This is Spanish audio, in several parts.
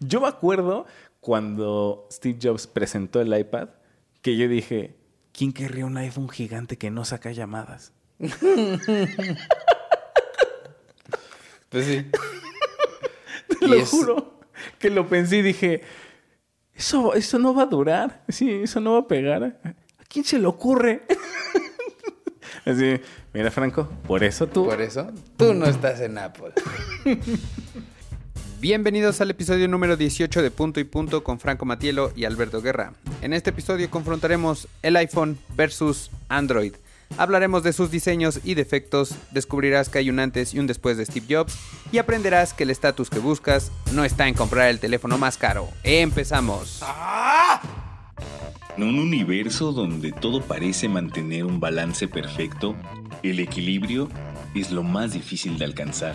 Yo me acuerdo cuando Steve Jobs presentó el iPad, que yo dije, ¿quién querría un iPhone gigante que no saca llamadas? Pues sí. Te lo juro que lo pensé y dije, eso, eso no va a durar, sí, eso no va a pegar. ¿A quién se le ocurre? Así, mira Franco, por eso tú... Por eso tú no estás en Apple. Bienvenidos al episodio número 18 de Punto y Punto con Franco Matielo y Alberto Guerra. En este episodio confrontaremos el iPhone versus Android. Hablaremos de sus diseños y defectos, descubrirás que hay un antes y un después de Steve Jobs y aprenderás que el estatus que buscas no está en comprar el teléfono más caro. ¡Empezamos! En un universo donde todo parece mantener un balance perfecto, el equilibrio es lo más difícil de alcanzar.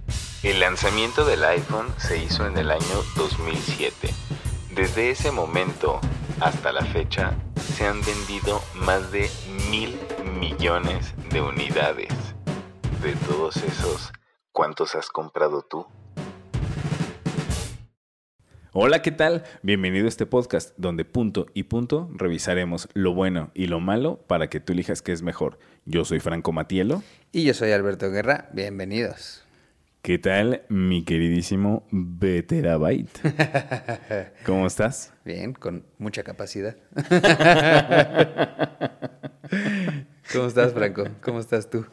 El lanzamiento del iPhone se hizo en el año 2007. Desde ese momento hasta la fecha se han vendido más de mil millones de unidades. De todos esos, ¿cuántos has comprado tú? Hola, ¿qué tal? Bienvenido a este podcast donde punto y punto revisaremos lo bueno y lo malo para que tú elijas qué es mejor. Yo soy Franco Matielo. Y yo soy Alberto Guerra. Bienvenidos. ¿Qué tal, mi queridísimo Beterabyte? ¿Cómo estás? Bien, con mucha capacidad. ¿Cómo estás, Franco? ¿Cómo estás tú?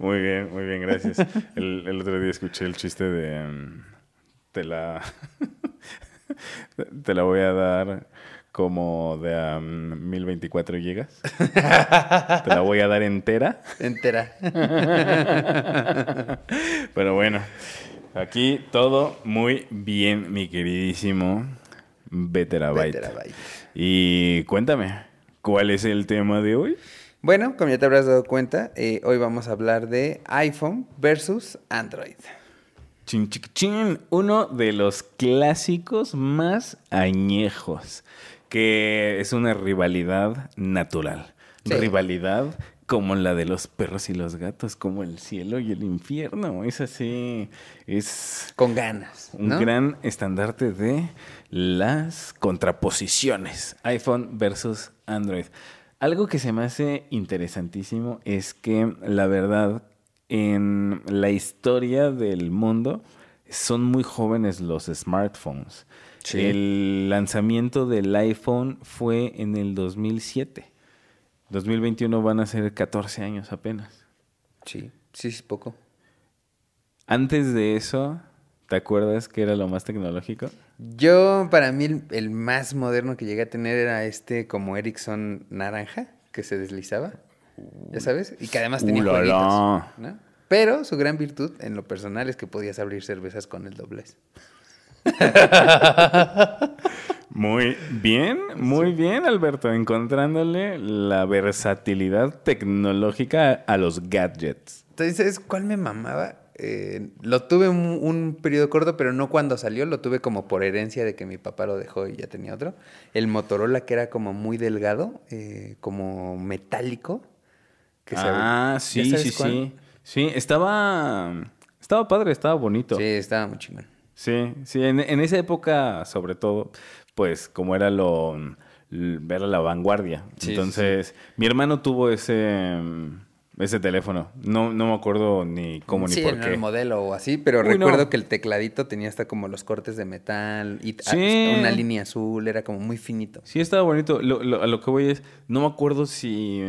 Muy bien, muy bien, gracias. El, otro día escuché el chiste de... Um, te la... te la voy a dar como de 1024 gigas. Te la voy a dar entera. Entera. Pero bueno, aquí todo muy bien, mi queridísimo Beterabyte. Y cuéntame, ¿cuál es el tema de hoy? Bueno, como ya te habrás dado cuenta, eh, hoy vamos a hablar de iPhone versus Android. Chin, chin, uno de los clásicos más añejos que es una rivalidad natural. Rivalidad como la de los perros y los gatos, como el cielo y el infierno. Es así, es... Con ganas. Un gran estandarte de las contraposiciones. iPhone versus Android. Algo que se me hace interesantísimo es que la verdad en la historia del mundo son muy jóvenes los smartphones. El lanzamiento del iPhone fue en el 2007. 2021 van a ser 14 años apenas. Sí, sí es poco. Antes de eso, ¿te acuerdas que era lo más tecnológico? Yo, para mí, el, más moderno que llegué a tener era este como Ericsson naranja, que se deslizaba. ¿Ya sabes? Y que además tenía jueguitos. Pero su gran virtud, en lo personal, es que podías abrir cervezas con el doblez. Muy bien, muy bien, Alberto, encontrándole la versatilidad tecnológica a los gadgets. Entonces, cuál me mamaba? Eh, lo tuve un, periodo corto, pero no cuando salió, lo tuve como por herencia de que mi papá lo dejó y ya tenía otro. El Motorola que era como muy delgado, eh, como metálico. ah, sí, sí, sí. Sí, estaba, estaba padre, estaba bonito. Sí, estaba muy chingón. Sí, sí, en, esa época, sobre todo, pues como era lo ver a la vanguardia. Entonces, mi hermano tuvo ese ese teléfono. No, no me acuerdo ni cómo ni por qué. el modelo o así, pero recuerdo que el tecladito tenía hasta como los cortes de metal y una línea azul, era como muy finito. Sí, estaba bonito. a lo que voy es, no me acuerdo si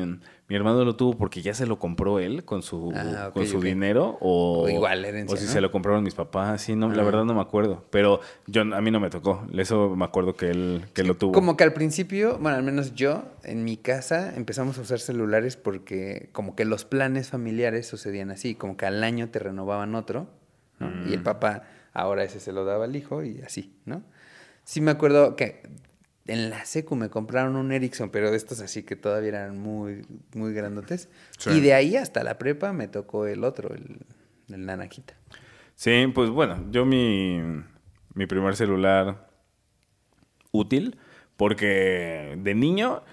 mi hermano lo tuvo porque ya se lo compró él con su, ah, con su dinero o, igual o si se lo compraron mis papás. Sí, no, la ah. verdad no me acuerdo. Pero yo a mí no me tocó. Eso me acuerdo que él que lo tuvo. Como que al principio, bueno, al menos yo en mi casa empezamos a usar celulares porque como que los planes familiares sucedían así, como que al año te renovaban otro y el mm. papá ahora ese se lo daba al hijo y así, ¿no? Sí me acuerdo que en la secu me compraron un Ericsson, pero de estos así que todavía eran muy, muy grandotes. Sí. Y de ahí hasta la prepa me tocó el otro, el, el Nanajita. Sí, pues bueno, yo mi, mi primer celular útil, porque de niño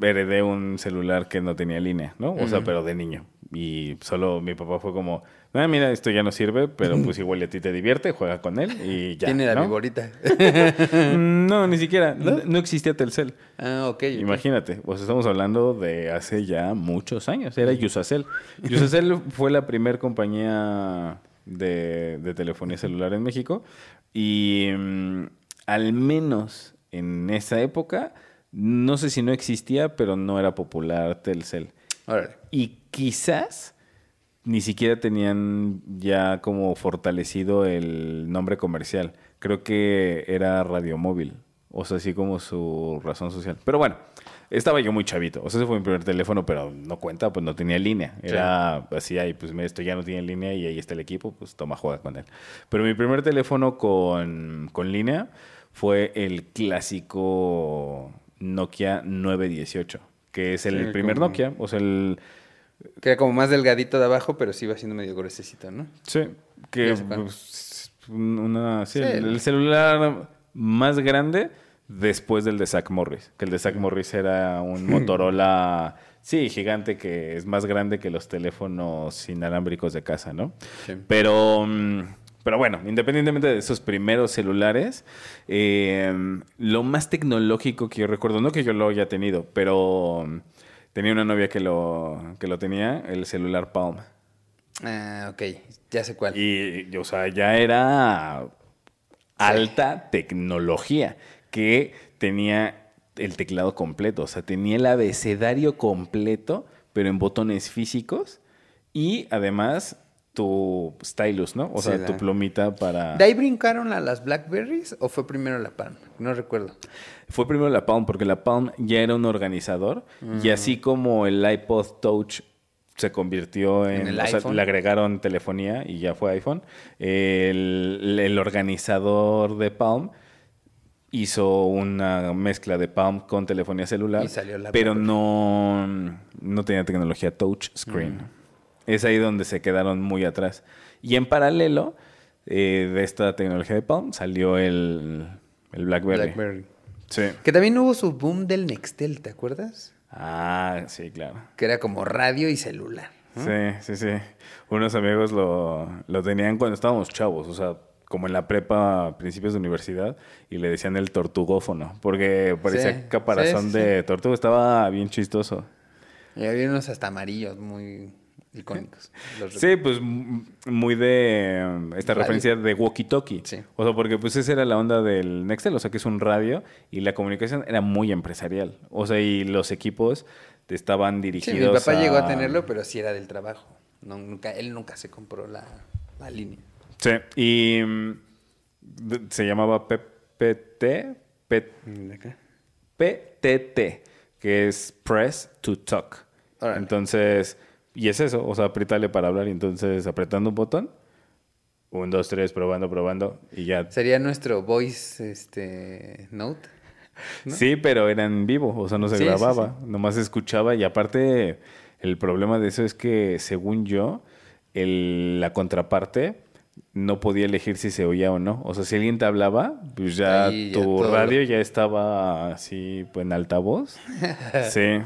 heredé un celular que no tenía línea, ¿no? O sea, pero de niño. Y solo mi papá fue como, ah, mira, esto ya no sirve, pero pues igual y a ti te divierte, juega con él y ya. Tiene la ¿no? viborita. No, ni siquiera. No, no existía Telcel. ah, ok. Imagínate, pues estamos hablando de hace ya muchos años. Era Yusacel. Yusacel fue la primer compañía de, de telefonía celular en México. Y mm, al menos en esa época, no sé si no existía, pero no era popular Telcel. Y quizás ni siquiera tenían ya como fortalecido el nombre comercial. Creo que era Radio Móvil. O sea, así como su razón social. Pero bueno, estaba yo muy chavito. O sea, ese fue mi primer teléfono, pero no cuenta, pues no tenía línea. Era así, ahí, pues mira, esto ya no tiene línea y ahí está el equipo, pues toma, juega con él. Pero mi primer teléfono con, con línea fue el clásico Nokia 918, que es el Sí, primer como- Nokia. O sea, el, Que era como más delgadito de abajo, pero sí iba siendo medio gruesecito, ¿no? Sí, que pues, una, sí, Sí, el, el- el celular más grande después del de Zach Morris. Que el de Zach Morris era un Motorola, sí, gigante, que es más grande que los teléfonos inalámbricos de casa, ¿no? Sí. Pero, mm, pero bueno, independientemente de esos primeros celulares, eh, lo más tecnológico que yo recuerdo, no que yo lo haya tenido, pero tenía una novia que lo, que lo tenía, el celular Palm. Ah, ok. Ya sé cuál. Y, o sea, ya era alta tecnología que tenía el teclado completo. O sea, tenía el abecedario completo, pero en botones físicos. Y además tu stylus, ¿no? O Sí, sea, la- tu plumita para... ¿De ahí brincaron a las Blackberries o fue primero la Palm? No recuerdo. Fue primero la Palm, porque la Palm ya era un organizador. Y así como el iPod Touch se convirtió en... En el o sea, le agregaron telefonía y ya fue iPhone. El, el organizador de Palm hizo una mezcla de Palm con telefonía celular. Y salió la pero no, no tenía tecnología touch screen. Es ahí donde se quedaron muy atrás. Y en paralelo eh, de esta tecnología de Palm salió el, el BlackBerry. Blackberry. Sí. Que también hubo su boom del Nextel, ¿te acuerdas? Ah, sí, claro. Que era como radio y celular. Sí, sí, sí. Unos amigos lo, lo tenían cuando estábamos chavos, o sea, como en la prepa, principios de universidad, y le decían el tortugófono, porque parecía Sí, caparazón sí, sí, de tortuga, estaba bien chistoso. Y había unos hasta amarillos muy icónicos. Los Sí, pues muy de um, esta Radio. referencia de walkie-talkie. Sí. O sea, porque pues esa era la onda del Nextel, o sea, que es un radio y la comunicación era muy empresarial. O sea, y los equipos estaban Sí, dirigidos mi papá llegó a tenerlo, pero sí era del trabajo. No, nunca, él nunca se compró la, la línea. Sí, y mm, se llamaba PPT, P- PTT, que es Press to Talk. Entonces, y es eso, o sea, apretarle para hablar y entonces apretando un botón, un, dos, tres, probando, probando y ya. Sería nuestro voice este, note. ¿no? Sí, pero era en vivo, o sea, no se Sí, sí, grababa, nomás se escuchaba y aparte el problema de eso es que, según yo, el- la contraparte no podía elegir si se oía o no. O sea, si alguien te hablaba, pues ya Ahí tu radio lo- ya estaba así, pues en altavoz. sí.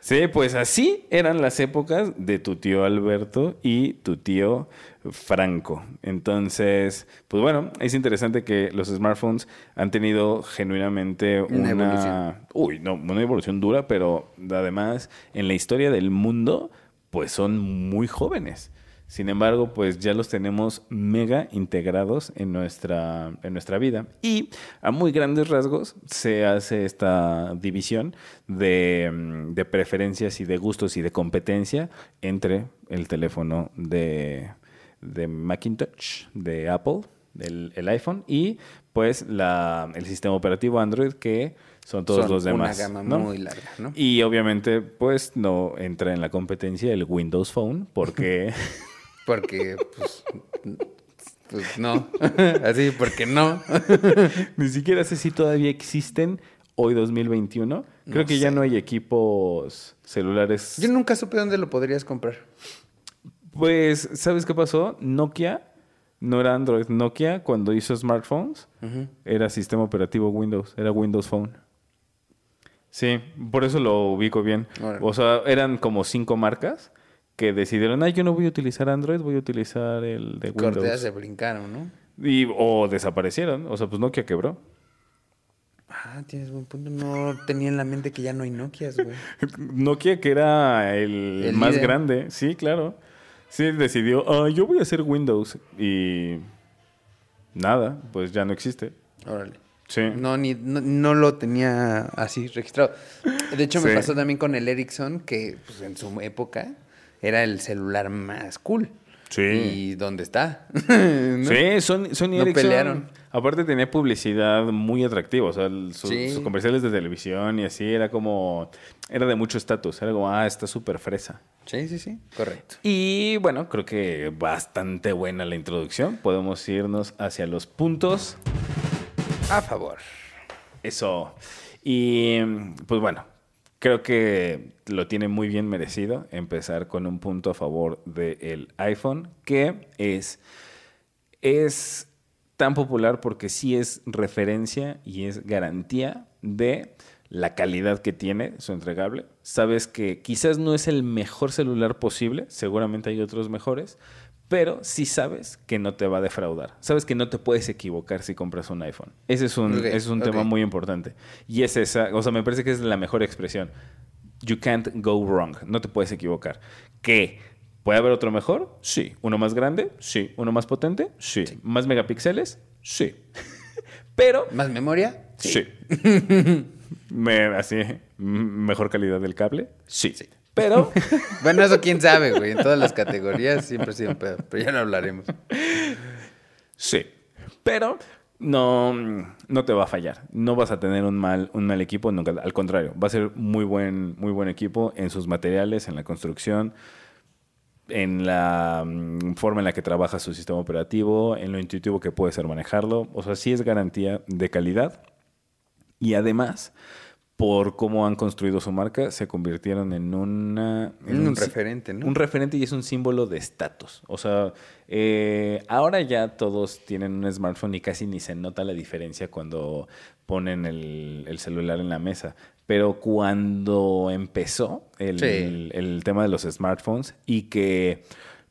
Sí, pues así eran las épocas de tu tío Alberto y tu tío Franco. Entonces, pues bueno, es interesante que los smartphones han tenido genuinamente Una una, evolución. uy, no, una evolución dura, pero además en la historia del mundo, pues son muy jóvenes. Sin embargo, pues ya los tenemos mega integrados en nuestra, en nuestra vida. Y a muy grandes rasgos se hace esta división de, mm, de preferencias y de gustos y de competencia entre el teléfono de, de Macintosh, de Apple, el, el iPhone, y pues la, el sistema operativo Android, que son todos Son los demás. Una gama ¿no? muy larga, ¿no? Y obviamente, pues no entra en la competencia el Windows Phone, porque Porque, pues, Pues no. Así, porque no. Ni siquiera sé si todavía existen hoy 2021. Creo No que ya no hay equipos celulares. Yo nunca supe dónde lo podrías comprar. Pues, ¿sabes qué pasó? Nokia no era Android. Nokia, cuando hizo smartphones, era sistema operativo Windows. Era Windows Phone. Sí, por eso lo ubico bien. O sea, eran como cinco marcas que decidieron, ay, yo no voy a utilizar Android, voy a utilizar el de Corteas Windows. se brincaron, ¿no? Y, o desaparecieron. O sea, pues Nokia quebró. Ah, tienes buen punto. No tenía en la mente que ya no hay Nokias, güey. Nokia, que era el, El más líder. grande. Sí, claro. Sí, decidió, "Ah, yo voy a hacer Windows. Y nada, pues ya no existe. Órale. Sí. No, ni, no, no lo tenía así registrado. De hecho, me Sí. pasó también con el Ericsson, que pues, en su época era el celular más cool. Sí. ¿Y dónde está? ¿No? Sí, Sony, Sony No Ericsson. pelearon. Aparte tenía publicidad muy atractiva. O sea, el- su- Sí. sus comerciales de televisión y así era como... Era de mucho estatus. Era como, ah, está súper fresa. Sí, sí, sí. Correcto. Y bueno, creo que bastante buena la introducción. Podemos irnos hacia los puntos. A favor. Eso. Y pues bueno, creo que lo tiene muy bien merecido empezar con un punto a favor del iPhone, que es, es tan popular porque sí es referencia y es garantía de la calidad que tiene su entregable. Sabes que quizás no es el mejor celular posible, seguramente hay otros mejores, pero sí sabes que no te va a defraudar. Sabes que no te puedes equivocar si compras un iPhone. Ese es un, es un tema muy importante. Y es esa, o sea, me parece que es la mejor expresión. You can't go wrong. No te puedes equivocar. ¿Que puede haber otro mejor? Sí. ¿Uno más grande? Sí. ¿Uno más potente? Sí. ¿Más megapíxeles? Sí. Pero ¿Más memoria? Sí. Me- así, mejor calidad del cable. Sí. Pero Bueno, eso quién sabe, güey. En todas las categorías siempre ha sido un pedo. Pero ya lo hablaremos. sí. Pero no, no te va a fallar. No vas a tener un mal, un mal equipo nunca. Al contrario, va a ser muy buen, muy buen equipo en sus materiales, en la construcción, en la mm, forma en la que trabaja su sistema operativo, en lo intuitivo que puede ser manejarlo. O sea, sí es garantía de calidad. Y además, por cómo han construido su marca, se convirtieron en una... en Un referente, ¿no? Un referente y es un símbolo de estatus. O sea, eh, ahora ya todos tienen un smartphone y casi ni se nota la diferencia cuando ponen el, el celular en la mesa. Pero cuando empezó el, Sí. el tema de los smartphones y que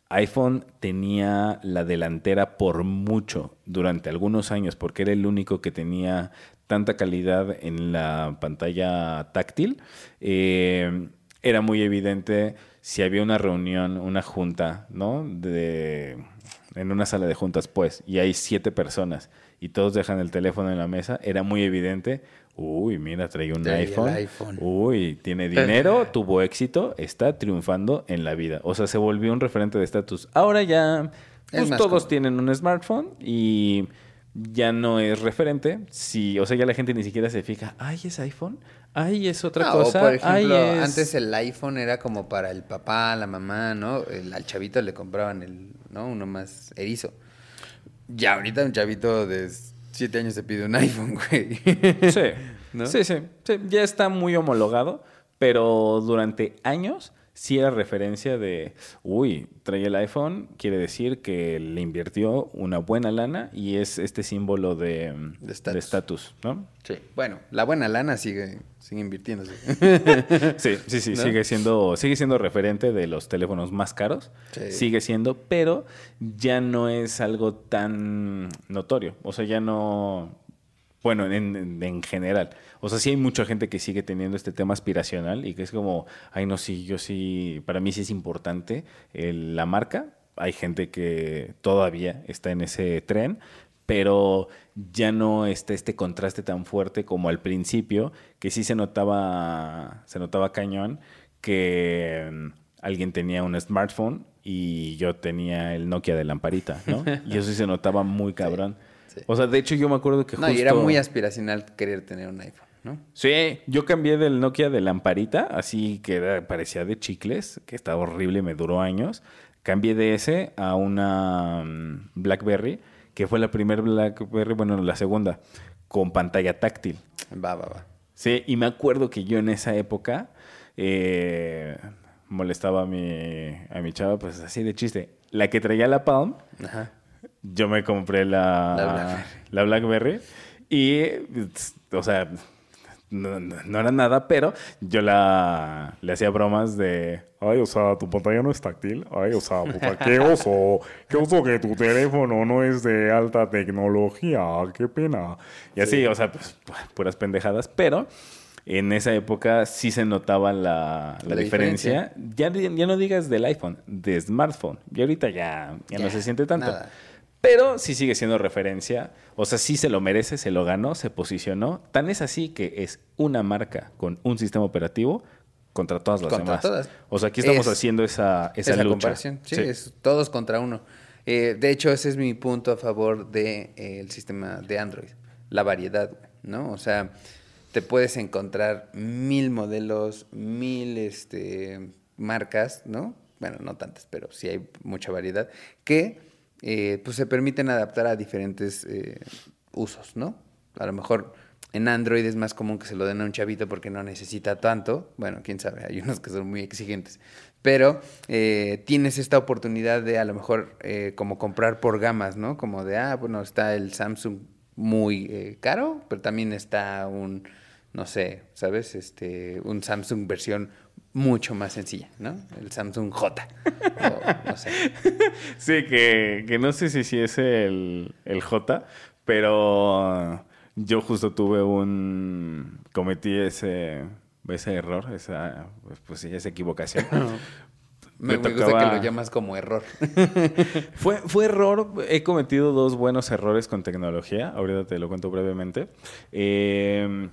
iPhone tenía la delantera por mucho durante algunos años porque era el único que tenía tanta calidad en la pantalla táctil, eh, era muy evidente si había una reunión, una junta, ¿no? De, en una sala de juntas, pues, y hay siete personas y todos dejan el teléfono en la mesa, era muy evidente. Uy, mira, trae un Trae iPhone. iPhone. Uy, tiene dinero, tuvo éxito, está triunfando en la vida. O sea, se volvió un referente de estatus. Ahora ya Es pues, todos tienen un smartphone y ya no es referente. Si, o sea, ya la gente ni siquiera se fija, ay, es iPhone, ay, es otra No, cosa. o por ejemplo, ay, es... antes el iPhone era como para el papá, la mamá, ¿no? El- al chavito le compraban el, ¿no? Uno más erizo. Ya ahorita un chavito de siete años se pide un iPhone, güey. Sí, ¿No? sí, sí, sí, ya está muy homologado, pero durante años sí era referencia de, uy, trae el iPhone, quiere decir que le invirtió una buena lana y es este símbolo de De de estatus. estatus, ¿no? Sí. Bueno, la buena lana sigue, sigue invirtiéndose. Sí, sí, sí, ¿No? sigue siendo, sigue siendo referente de los teléfonos más caros. Sí. Sigue siendo, pero ya no es algo tan notorio. O sea, ya no. Bueno, en, en- en general. O sea, sí hay mucha gente que sigue teniendo este tema aspiracional y que es como, ay, no, sí, yo sí, para mí sí es importante el- la marca. Hay gente que todavía está en ese tren, pero ya no está este contraste tan fuerte como al principio, que sí se notaba, se notaba cañón que mm, alguien tenía un smartphone y yo tenía el Nokia de lamparita, ¿no? Y eso sí se notaba muy cabrón. sí. O sea, de hecho yo me acuerdo que No, justo... y era muy aspiracional querer tener un iPhone, ¿no? Sí, yo cambié del Nokia de lamparita, así que era- parecía de chicles, que estaba horrible, me duró años. Cambié de ese a una mm, BlackBerry, que fue la primera BlackBerry, bueno, la segunda, con pantalla táctil. Va, va, va. Sí, y me acuerdo que yo en esa época eh, molestaba a mi, a mi chava, pues así de chiste. La que traía la Palm, Ajá. Yo me compré la, La Blackberry. la Blackberry y, o sea, no, no- no era nada, pero yo la, le hacía bromas de, ay, o sea, tu pantalla no es táctil, ay, o sea, puta, qué oso, qué oso que tu teléfono no es de alta tecnología, qué pena. Y así, o sea, pues, puras pendejadas, pero... En esa época sí se notaba la, la La diferencia. Ya, ya no digas del iPhone, de smartphone. Y ahorita ya, ya, no se siente tanto. nada. Pero sí sigue siendo referencia. O sea, sí se lo merece, se lo ganó, se posicionó. Tan es así que es una marca con un sistema operativo contra todas las Contra demás. todas. O sea, aquí estamos Es- haciendo esa, esa, Esa lucha. comparación. Sí, es todos contra uno. Eh, de hecho, ese es mi punto a favor del de, el sistema de Android. La variedad, ¿no? O sea, te puedes encontrar mil modelos, mil este, marcas, ¿no? Bueno, no tantas, pero sí hay mucha variedad, que eh, pues se permiten adaptar a diferentes eh, usos, ¿no? A lo mejor en Android es más común que se lo den a un chavito porque no necesita tanto. Bueno, quién sabe, hay unos que son muy exigentes. Pero eh, tienes esta oportunidad de a lo mejor como comprar por gamas, ¿no? Como de, ah, bueno, está el Samsung muy caro, pero también está un, no sé, ¿sabes? Este, un Samsung versión mucho más sencilla, ¿no? El Samsung J. o no sé. Sí, que, que no sé si, si es el, el J, pero yo justo tuve un... cometí ese, ese error, esa, pues, pues sí, esa equivocación. Me, gusta que lo llamas como error. Fue, fue error. He cometido dos buenos errores con tecnología. Ahorita te lo cuento brevemente. Eh,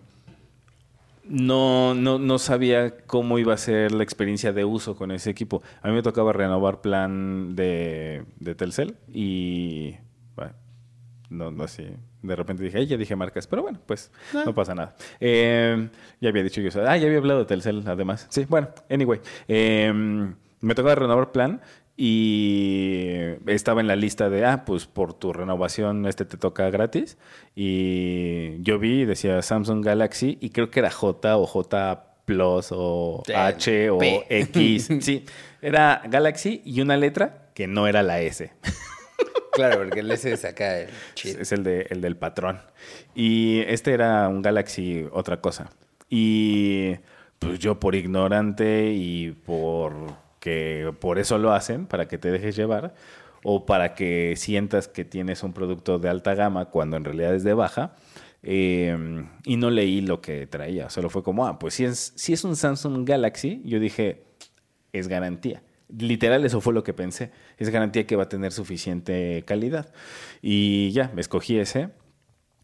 no, no, no sabía cómo iba a ser la experiencia de uso con ese equipo. A mí me tocaba renovar plan de, de Telcel y bueno, no, no así. De repente dije, "Ay, ya dije marcas, pero bueno, pues no pasa nada. Eh, ya había dicho yo, ah, ya había hablado de Telcel además. Sí, bueno, anyway. Eh, me tocaba renovar plan y estaba en la lista de, ah, pues por tu renovación este te toca gratis. Y yo vi, decía Samsung Galaxy y creo que era J o J Plus o Sí, H o P. X. Sí, era Galaxy y una letra que no era la S. Claro, porque el S saca el chip. Es el, de, el del patrón. Y este era un Galaxy otra cosa. Y pues yo por ignorante y por que por eso lo hacen, para que te dejes llevar, o para que sientas que tienes un producto de alta gama cuando en realidad es de baja. eh, y no leí lo que traía. Solo fue como, ah, pues si es, si es un Samsung Galaxy, yo dije, es garantía. Literal, eso fue lo que pensé. Es garantía que va a tener suficiente calidad. Y ya, me escogí ese.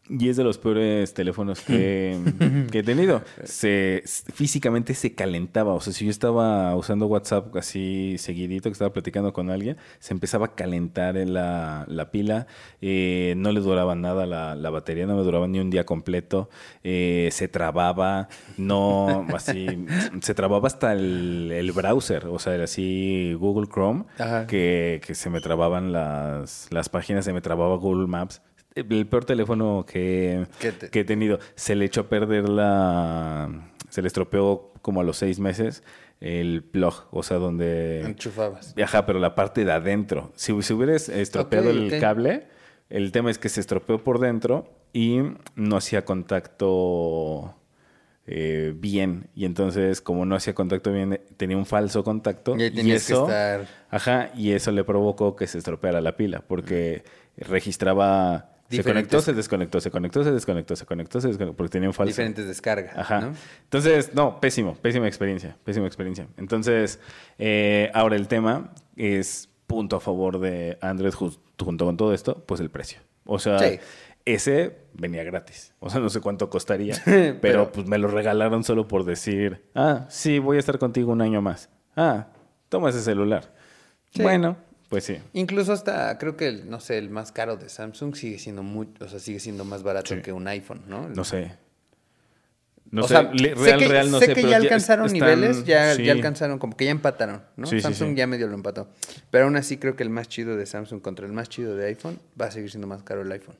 Y es de los peores teléfonos que, que he tenido. Se, físicamente se calentaba. O sea, si yo estaba usando WhatsApp así seguidito, que estaba platicando con alguien, se empezaba a calentar en la, la pila. Eh, no le duraba nada la, la batería, no me duraba ni un día completo. Eh, se trababa, no, así, se trababa hasta el, el browser. O sea, era así Google Chrome, que, que se me trababan las, las páginas, se me trababa Google Maps. El peor teléfono que, ¿Qué te- que he tenido. Se le echó a perder la... Se le estropeó como a los seis meses el plug, o sea, donde... Enchufabas. Ajá, pero la parte de adentro. Si se hubieras estropeado el cable, el tema es que se estropeó por dentro y no hacía contacto eh, bien. Y entonces, como no hacía contacto bien, tenía un falso contacto. Y ahí tenías que eso, estar- Ajá, y eso le provocó que se estropeara la pila, porque registraba... Se conectó, se desconectó, se conectó, se desconectó, se conectó, se desconectó, porque tenía un falso. Diferentes descargas. Ajá. ¿no? Entonces, no, pésimo, pésima experiencia, pésima experiencia. Entonces, eh, ahora el tema es punto a favor de Android ju- junto con todo esto, pues el precio. O sea, Sí. ese venía gratis. O sea, no sé cuánto costaría, Pero- pero, pues me lo regalaron solo por decir, ah, sí, voy a estar contigo un año más. Ah, toma ese celular. Sí. Bueno, pues sí. Incluso hasta, creo que, el, no sé, el más caro de Samsung sigue siendo muy, o sea, sigue siendo más barato Sí. que un iPhone, ¿no? No sé. No o sé, sea, le- sé real, que, real, no sé sé, que pero ya alcanzaron están- niveles, ya, sí. ya alcanzaron, como que ya empataron, ¿no? Sí, Samsung ya medio lo empató. Pero aún así creo que el más chido de Samsung contra el más chido de iPhone va a seguir siendo más caro el iPhone.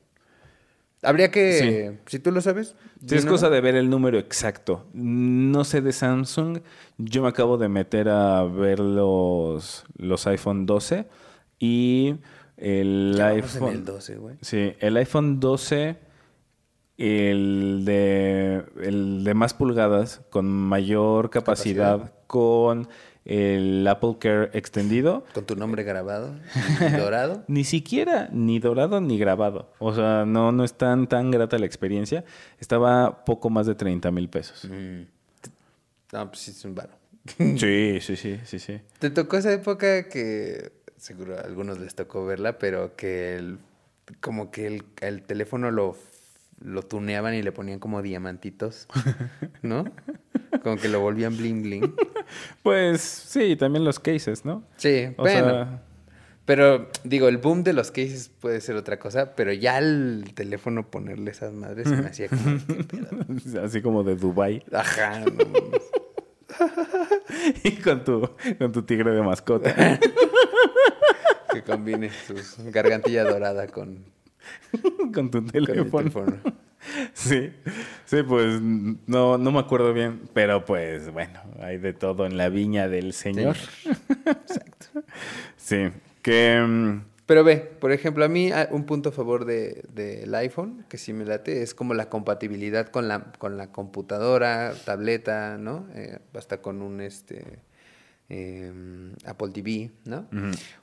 Habría que, si tú lo sabes. Sí, es cosa de ver el número exacto. No sé de Samsung. Yo me acabo de meter a ver los, los iPhone 12 y el Ya iPhone. en el 12, güey. Sí, el iPhone 12, el de, el de más pulgadas, con mayor capacidad, con el Apple Care extendido. Con tu nombre grabado dorado. Ni siquiera ni dorado ni grabado. O sea, no, no es tan, tan grata la experiencia. Estaba poco más de 30 mil pesos. Mm. No, pues sí es un varo. Sí, sí, sí, sí, sí. ¿Te tocó esa época que seguro a algunos les tocó verla, pero que el, como que el, el teléfono lo, lo tuneaban y le ponían como diamantitos, ¿no? Como que lo volvían bling bling. Pues sí, también los cases, ¿no? Sí, O bueno. sea, Pero digo, el boom de los cases puede ser otra cosa, pero ya el teléfono ponerle esas madres se me hacía como... así como de Dubai Ajá, no. y con tu, con tu tigre de mascota. que combine su gargantilla dorada con, con tu con teléfono. Sí, sí, pues no, no me acuerdo bien, pero pues bueno, hay de todo en la viña del Señor. Exacto. Sí, que mm, Pero ve, por ejemplo, a mí ah, un punto a favor de- del iPhone, que sí me late, es como la compatibilidad con la, con la computadora, tableta, ¿no? Eh, hasta con un este em, Apple TV, ¿no?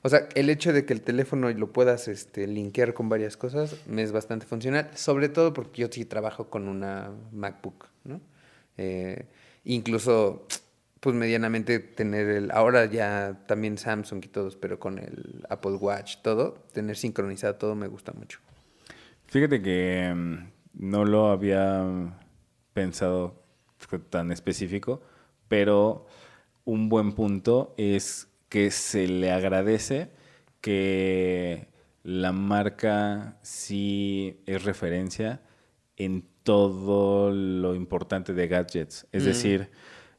O sea, el hecho de que el teléfono lo puedas este, linkear con varias cosas me es bastante funcional, sobre todo porque yo sí trabajo con una MacBook, ¿no? Eh, incluso, pues medianamente tener el, ahora ya también Samsung y todos, pero con el Apple Watch, todo, tener sincronizado todo me gusta mucho. fíjate que mm, no lo había pensado tan específico, pero un buen punto es que se le agradece que la marca sí es referencia en todo lo importante de gadgets. Es Mm. decir,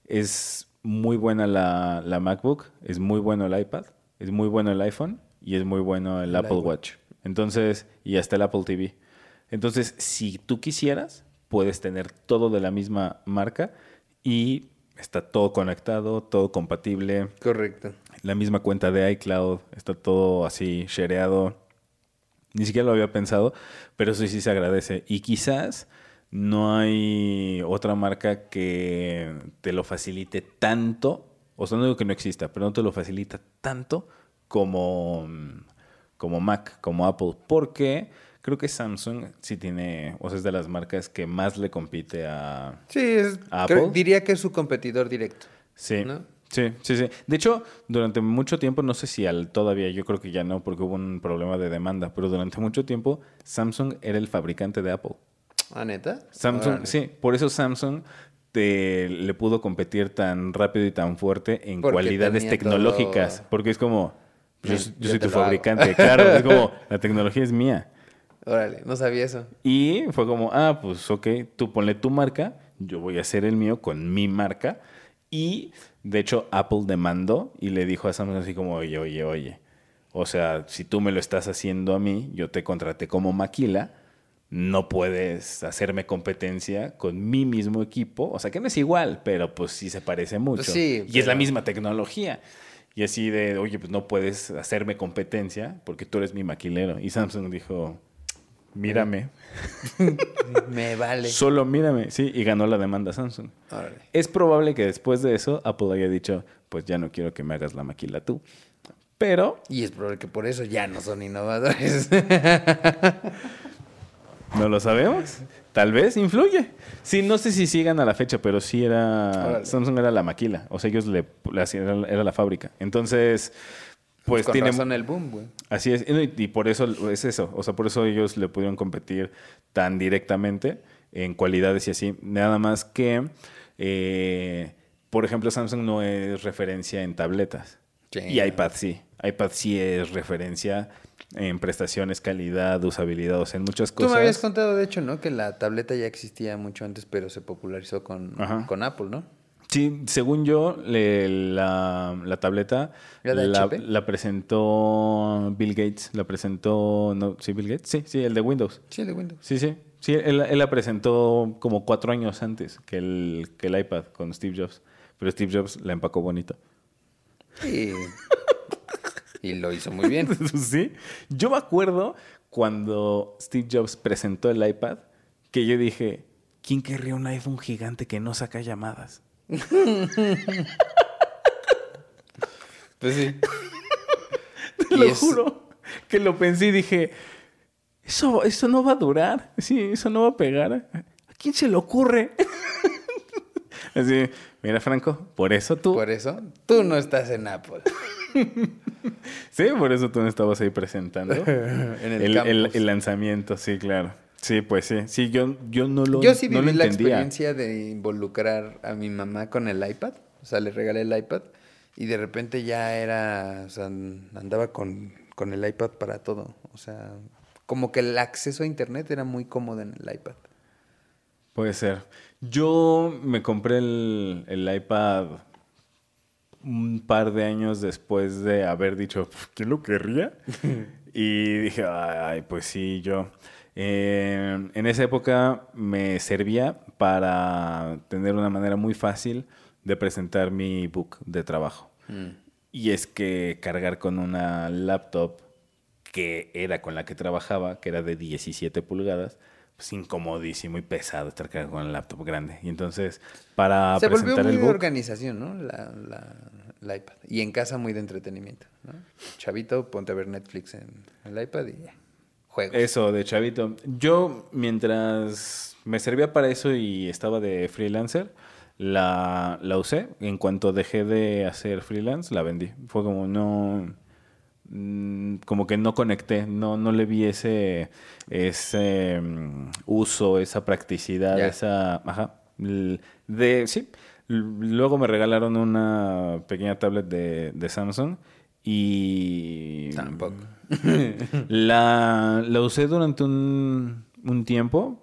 es muy buena la, la MacBook, es muy bueno el iPad, es muy bueno el iPhone y es muy bueno el, El Apple. Watch. Entonces, y hasta el Apple TV. Entonces, si tú quisieras, puedes tener todo de la misma marca y está todo conectado, todo compatible, Correcto. la misma cuenta de iCloud, está todo así shareado. Ni siquiera lo había pensado, pero eso sí se agradece. Y quizás no hay otra marca que te lo facilite tanto, o sea, no digo que no exista, pero no te lo facilita tanto como, como Mac, como Apple, porque creo que Samsung sí tiene, o sea, es de las marcas que más le compite a, Sí, es, ¿Apple? creo- diría que es su competidor directo. Sí, ¿No? sí, sí, sí. De hecho, durante mucho tiempo, no sé si al todavía, yo creo que ya no, porque hubo un problema de demanda, pero durante mucho tiempo Samsung era el fabricante de Apple. ¿Ah, neta? Samsung, Órale. sí, por eso Samsung te, le pudo competir tan rápido y tan fuerte en Porque cualidades tecnológicas, todo- porque es como, yo, Ven, yo yo soy tu lo hago. fabricante, claro, es como, la tecnología es mía. Órale, no sabía eso. Y fue como, ah, pues ok, tú ponle tu marca, yo voy a hacer el mío con mi marca. Y de hecho Apple demandó y le dijo a Samsung así como, oye, oye, oye. O sea, si tú me lo estás haciendo a mí, yo te contraté como maquila, no puedes hacerme competencia con mi mismo equipo. O sea, que no es igual, pero pues sí se parece mucho. sí, y es la misma tecnología. Y así de, oye, pues no puedes hacerme competencia porque tú eres mi maquilero. Y Samsung dijo, mírame. Me vale. Solo mírame, sí, y ganó la demanda Samsung. Es probable que después de eso Apple haya dicho, pues ya no quiero que me hagas la maquila tú. Pero Y es probable que por eso ya no son innovadores. no lo sabemos. Tal vez influye. Sí, no sé si sigan a la fecha, pero sí era. Órale. Samsung era la maquila. O sea, ellos le, era, la fábrica. Entonces, pues con tiene. razón el boom, güey. Así es. Y, por eso es eso. O sea, por eso ellos le pudieron competir tan directamente en cualidades y así. Nada más que. eh, por ejemplo, Samsung no es referencia en tabletas. Y iPad sí. iPad sí es referencia en prestaciones, calidad, usabilidad, o sea, en muchas Tú cosas. me habías contado, de hecho, ¿no? Que la tableta ya existía mucho antes, pero se popularizó con, Ajá. con Apple, ¿no? Sí, según yo, le- la, la tableta ¿Era de la, presentó Bill Gates, la presentó, no, sí, Bill Gates, sí, sí, el de Windows. Sí, de Windows. Sí, sí, sí, él, él la presentó como cuatro años antes que el, que el iPad con Steve Jobs, pero Steve Jobs la empacó bonito. Y, y lo hizo muy bien. sí, yo me acuerdo cuando Steve Jobs presentó el iPad que yo dije, ¿quién querría un iPhone gigante que no saca llamadas? Pues sí. Te lo es- juro. Que lo pensé y dije, eso, eso no va a durar. Sí, eso no va a pegar. ¿A quién se le ocurre? Así, mira, Franco, por eso tú. Por eso, tú no estás en Apple. Sí, por eso tú no estabas ahí presentando. En el el, el- lanzamiento, sí, claro. Sí, pues sí. Sí, yo, yo no lo Yo sí no viví lo la entendía. experiencia de involucrar a mi mamá con el iPad. O sea, le regalé el iPad y de repente ya era, o sea, andaba con, con el iPad para todo. O sea, como que el acceso a Internet era muy cómodo en el iPad. Puede ser. Yo me compré el, el iPad un par de años después de haber dicho, ¿quién lo querría? y dije, ay, pues sí, yo. Eh, en esa época me servía para tener una manera muy fácil de presentar mi book de trabajo. Y es que cargar con una laptop que era con la que trabajaba, que era de 17 pulgadas, incomodísimo y pesado estar cargando con una laptop grande. Y entonces, para Se volvió presentar muy el de book, organización, ¿no? La, la- la iPad. Y en casa muy de entretenimiento, ¿no? Chavito, ponte a ver Netflix en el iPad y ya. Juegos. Eso, de chavito. Yo, mientras me servía para eso y estaba de freelancer, la, la usé. En cuanto dejé de hacer freelance, la vendí. Fue como no... mm, Como que no conecté, no, no le vi ese, ese mm, uso, esa practicidad, esa... Ajá. De, sí. Luego me regalaron una pequeña tablet de, de Samsung y... Tampoco. La, la usé durante un, un tiempo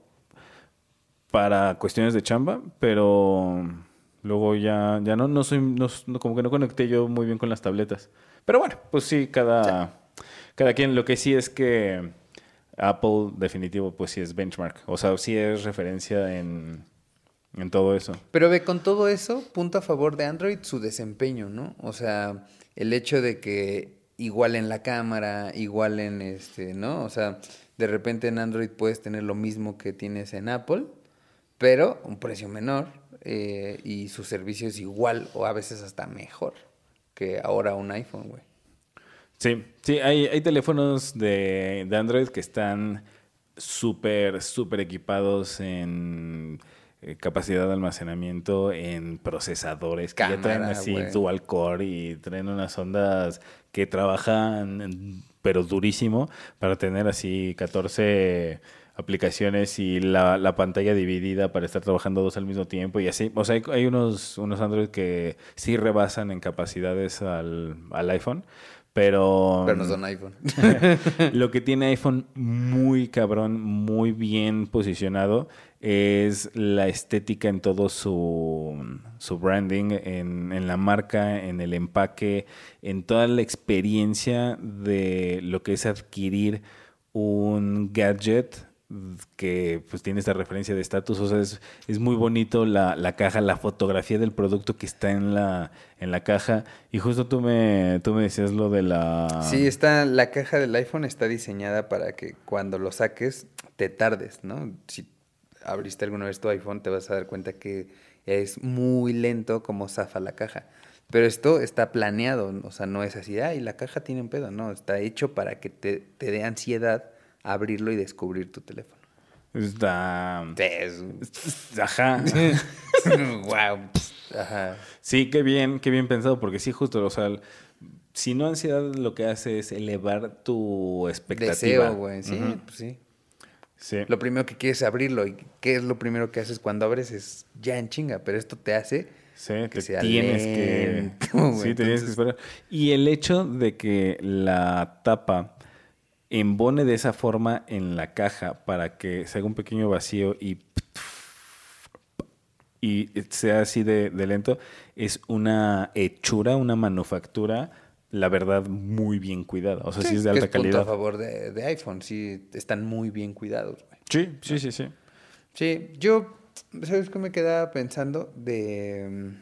para cuestiones de chamba, pero luego ya, ya no, no soy, no- como que no conecté yo muy bien con las tabletas. Pero bueno, pues sí, cada, cada quien. Lo que sí es que Apple definitivo, pues sí es benchmark. O sea, sí es referencia en, en todo eso. Pero ve, con todo eso, punto a favor de Android su desempeño, ¿no? O sea, el hecho de que igual en la cámara, igual en este, ¿no? O sea, de repente en Android puedes tener lo mismo que tienes en Apple, pero un precio menor eh, y su servicio es igual o a veces hasta mejor que ahora un iPhone, güey. Sí, sí, hay, hay teléfonos de, de Android que están súper, súper equipados en eh, capacidad de almacenamiento, en procesadores que ya traen así dual core y traen unas ondas que trabajan pero durísimo para tener así 14 aplicaciones y la, la pantalla dividida para estar trabajando dos al mismo tiempo y así. O sea, hay, hay unos, unos Android que sí rebasan en capacidades al, al iPhone, pero... Pero no son iPhone. Lo que tiene iPhone muy cabrón, muy bien posicionado, es la estética en todo su, su branding, en, en la marca, en el empaque, en toda la experiencia de lo que es adquirir un gadget que pues tiene esta referencia de estatus, o sea, es, es muy bonito la, la caja, la fotografía del producto que está en la, en la caja. Y justo tú me, tú me decías lo de la... Sí, está, la caja del iPhone está diseñada para que cuando lo saques te tardes, ¿no? Si abriste alguna vez tu iPhone te vas a dar cuenta que es muy lento como zafa la caja. Pero esto está planeado, o sea, no es así, ay, la caja tiene un pedo, no, está hecho para que te, te dé ansiedad abrirlo y descubrir tu teléfono. Está... Es... Ajá. wow. Ajá. Sí, qué bien, qué bien pensado, porque sí, justo, o sea, el- si no ansiedad lo que hace es elevar tu expectativa. Deseo, güey, sí, pues sí. Sí. Lo primero que quieres es abrirlo. ¿Y qué es lo primero que haces cuando abres? Es ya en chinga. Pero esto te hace Sí, que te sea tienes que. sí, te tienes que esperar. Y el hecho de que la tapa embone de esa forma en la caja para que se haga un pequeño vacío y. Y sea así de, de lento, es una hechura, una manufactura, la verdad, muy bien cuidada. O sea, sí, es de que alta punto calidad. a favor de, de iPhone. Sí, están muy bien cuidados, güey. Sí, sí, sí, sí. Sí, yo, ¿sabes qué me quedaba pensando? De mm,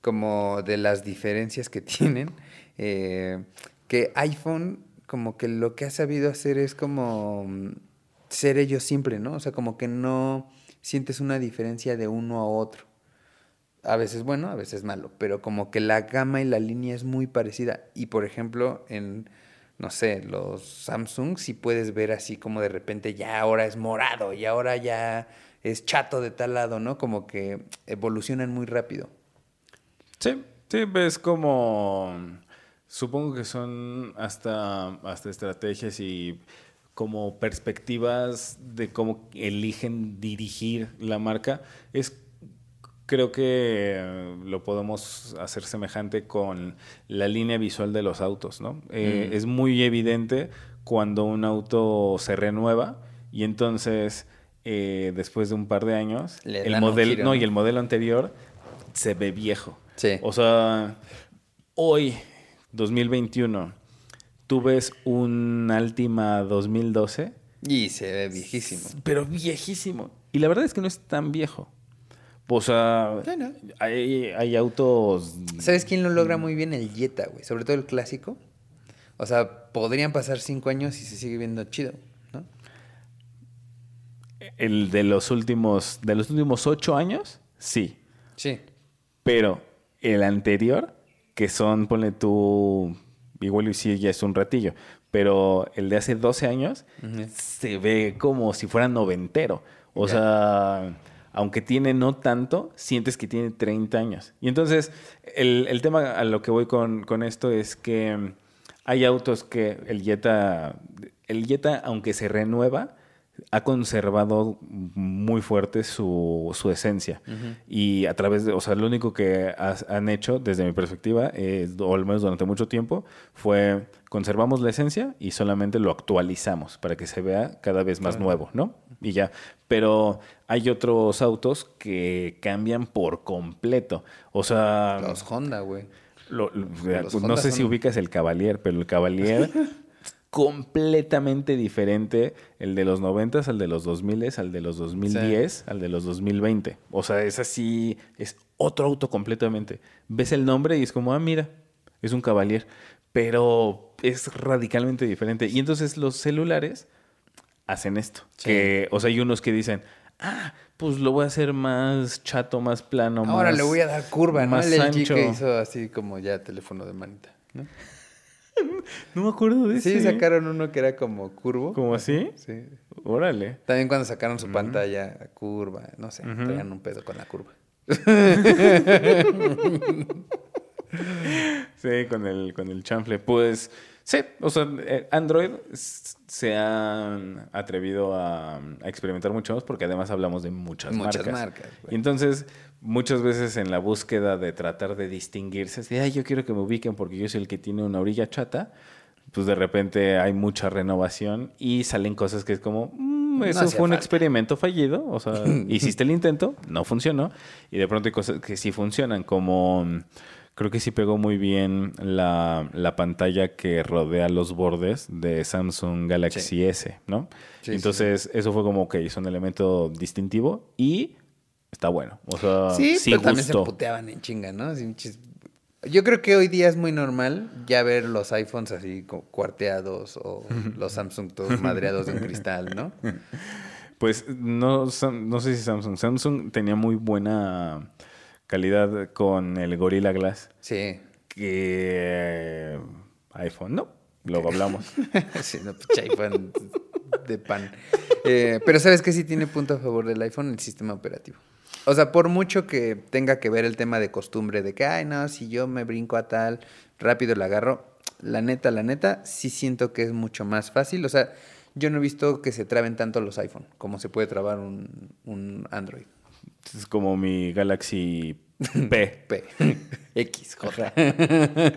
como de las diferencias que tienen. eh, que iPhone como que lo que ha sabido hacer es como mm, ser ellos siempre, ¿no? O sea, como que no sientes una diferencia de uno a otro. A veces bueno, a veces malo, pero como que la gama y la línea es muy parecida. Y por ejemplo, en, no sé, los Samsung sí puedes ver así como de repente ya ahora es morado y ahora ya es chato de tal lado, ¿no? Como que evolucionan muy rápido. Sí, sí, ves como supongo que son hasta, hasta estrategias y como perspectivas de cómo eligen dirigir la marca. Es creo que eh, lo podemos hacer semejante con la línea visual de los autos, ¿no? Eh, Es muy evidente cuando un auto se renueva y entonces eh, después de un par de años Le el modelo ¿no? y el modelo anterior se ve viejo. Sí. O sea, hoy 2021 tú ves un Altima 2012 Y se ve viejísimo. pero viejísimo. Y la verdad es que no es tan viejo. O sea, hay, hay autos. ¿Sabes quién lo logra muy bien? El Jetta, güey. Sobre todo el clásico. O sea, podrían pasar cinco años y se sigue viendo chido, ¿no? El de los últimos. De los últimos ocho años, sí. Sí. Pero el anterior, que son, ponle tú. Igual y sí ya es un ratillo. Pero el de hace 12 años se ve como si fuera noventero. O sea, aunque tiene no tanto, sientes que tiene 30 años. Y entonces, el, el tema a lo que voy con, con esto es que hay autos que el Jetta, el Jetta, aunque se renueva, ha conservado muy fuerte su, su esencia. Y a través de, o sea, lo único que has- han hecho, desde mi perspectiva, es, o al menos durante mucho tiempo, fue conservamos la esencia y solamente lo actualizamos para que se vea cada vez más nuevo, ¿no? Y ya. Pero hay otros autos que cambian por completo. O sea, Los Honda, güey. lo- lo- no Honda sé si ubicas el Cavalier, pero el Cavalier completamente diferente el de los 90 al de los 2000 al de los 2010 al de los 2020. O sea, es así, es otro auto completamente. Ves el nombre y es como, ah, mira, es un Cavalier, pero es radicalmente diferente. Y entonces los celulares hacen esto. Sí. Que, o sea, hay unos que dicen, ah, pues lo voy a hacer más chato, más plano, Ahora más- le voy a dar curva, ¿no? más El LG ancho. que hizo así como ya teléfono de manita, ¿no? No me acuerdo de Sí, ese. sacaron uno que era como curvo. ¿Como así? Sí. Órale. También cuando sacaron su pantalla curva, no sé, Ujú. traían un pedo con la curva. Sí, con el, con el chanfle. Pues sí, o sea, eh, Android se han atrevido a, a experimentar mucho más porque además hablamos de muchas, Muchas marcas. marcas, güey. Y entonces, muchas veces en la búsqueda de tratar de distinguirse, así, ay, yo quiero que me ubiquen porque yo soy el que tiene una orilla chata, pues de repente hay mucha renovación y salen cosas que es como, "Mm, eso fue un falta". experimento fallido, o sea, hiciste el intento, no funcionó, y de pronto hay cosas que sí funcionan, como creo que sí pegó muy bien la, la pantalla que rodea los bordes de Samsung Galaxy S, ¿no? Sí, sí, Entonces, eso fue como que hizo un elemento distintivo y está bueno. O sea, Sí, sí, pero también se puteaban en chinga, ¿no? Yo creo que hoy día es muy normal ya ver los iPhones así cuarteados o los Samsung todos madreados en cristal, ¿no? Pues no, no sé si Samsung. Samsung tenía muy buena calidad con el Gorilla Glass. Sí. Que iPhone, no. Luego hablamos. sí, no, pues iPhone de pan. Eh, pero ¿sabes qué sí tiene punto a favor del iPhone? El sistema operativo. O sea, por mucho que tenga que ver el tema de costumbre de que, ay, no, si yo me brinco a tal, rápido la agarro. La neta, la neta, sí siento que es mucho más fácil. O sea, yo no he visto que se traben tanto los iPhone como se puede trabar un, un Android. Es como mi Galaxy P. P, X, J.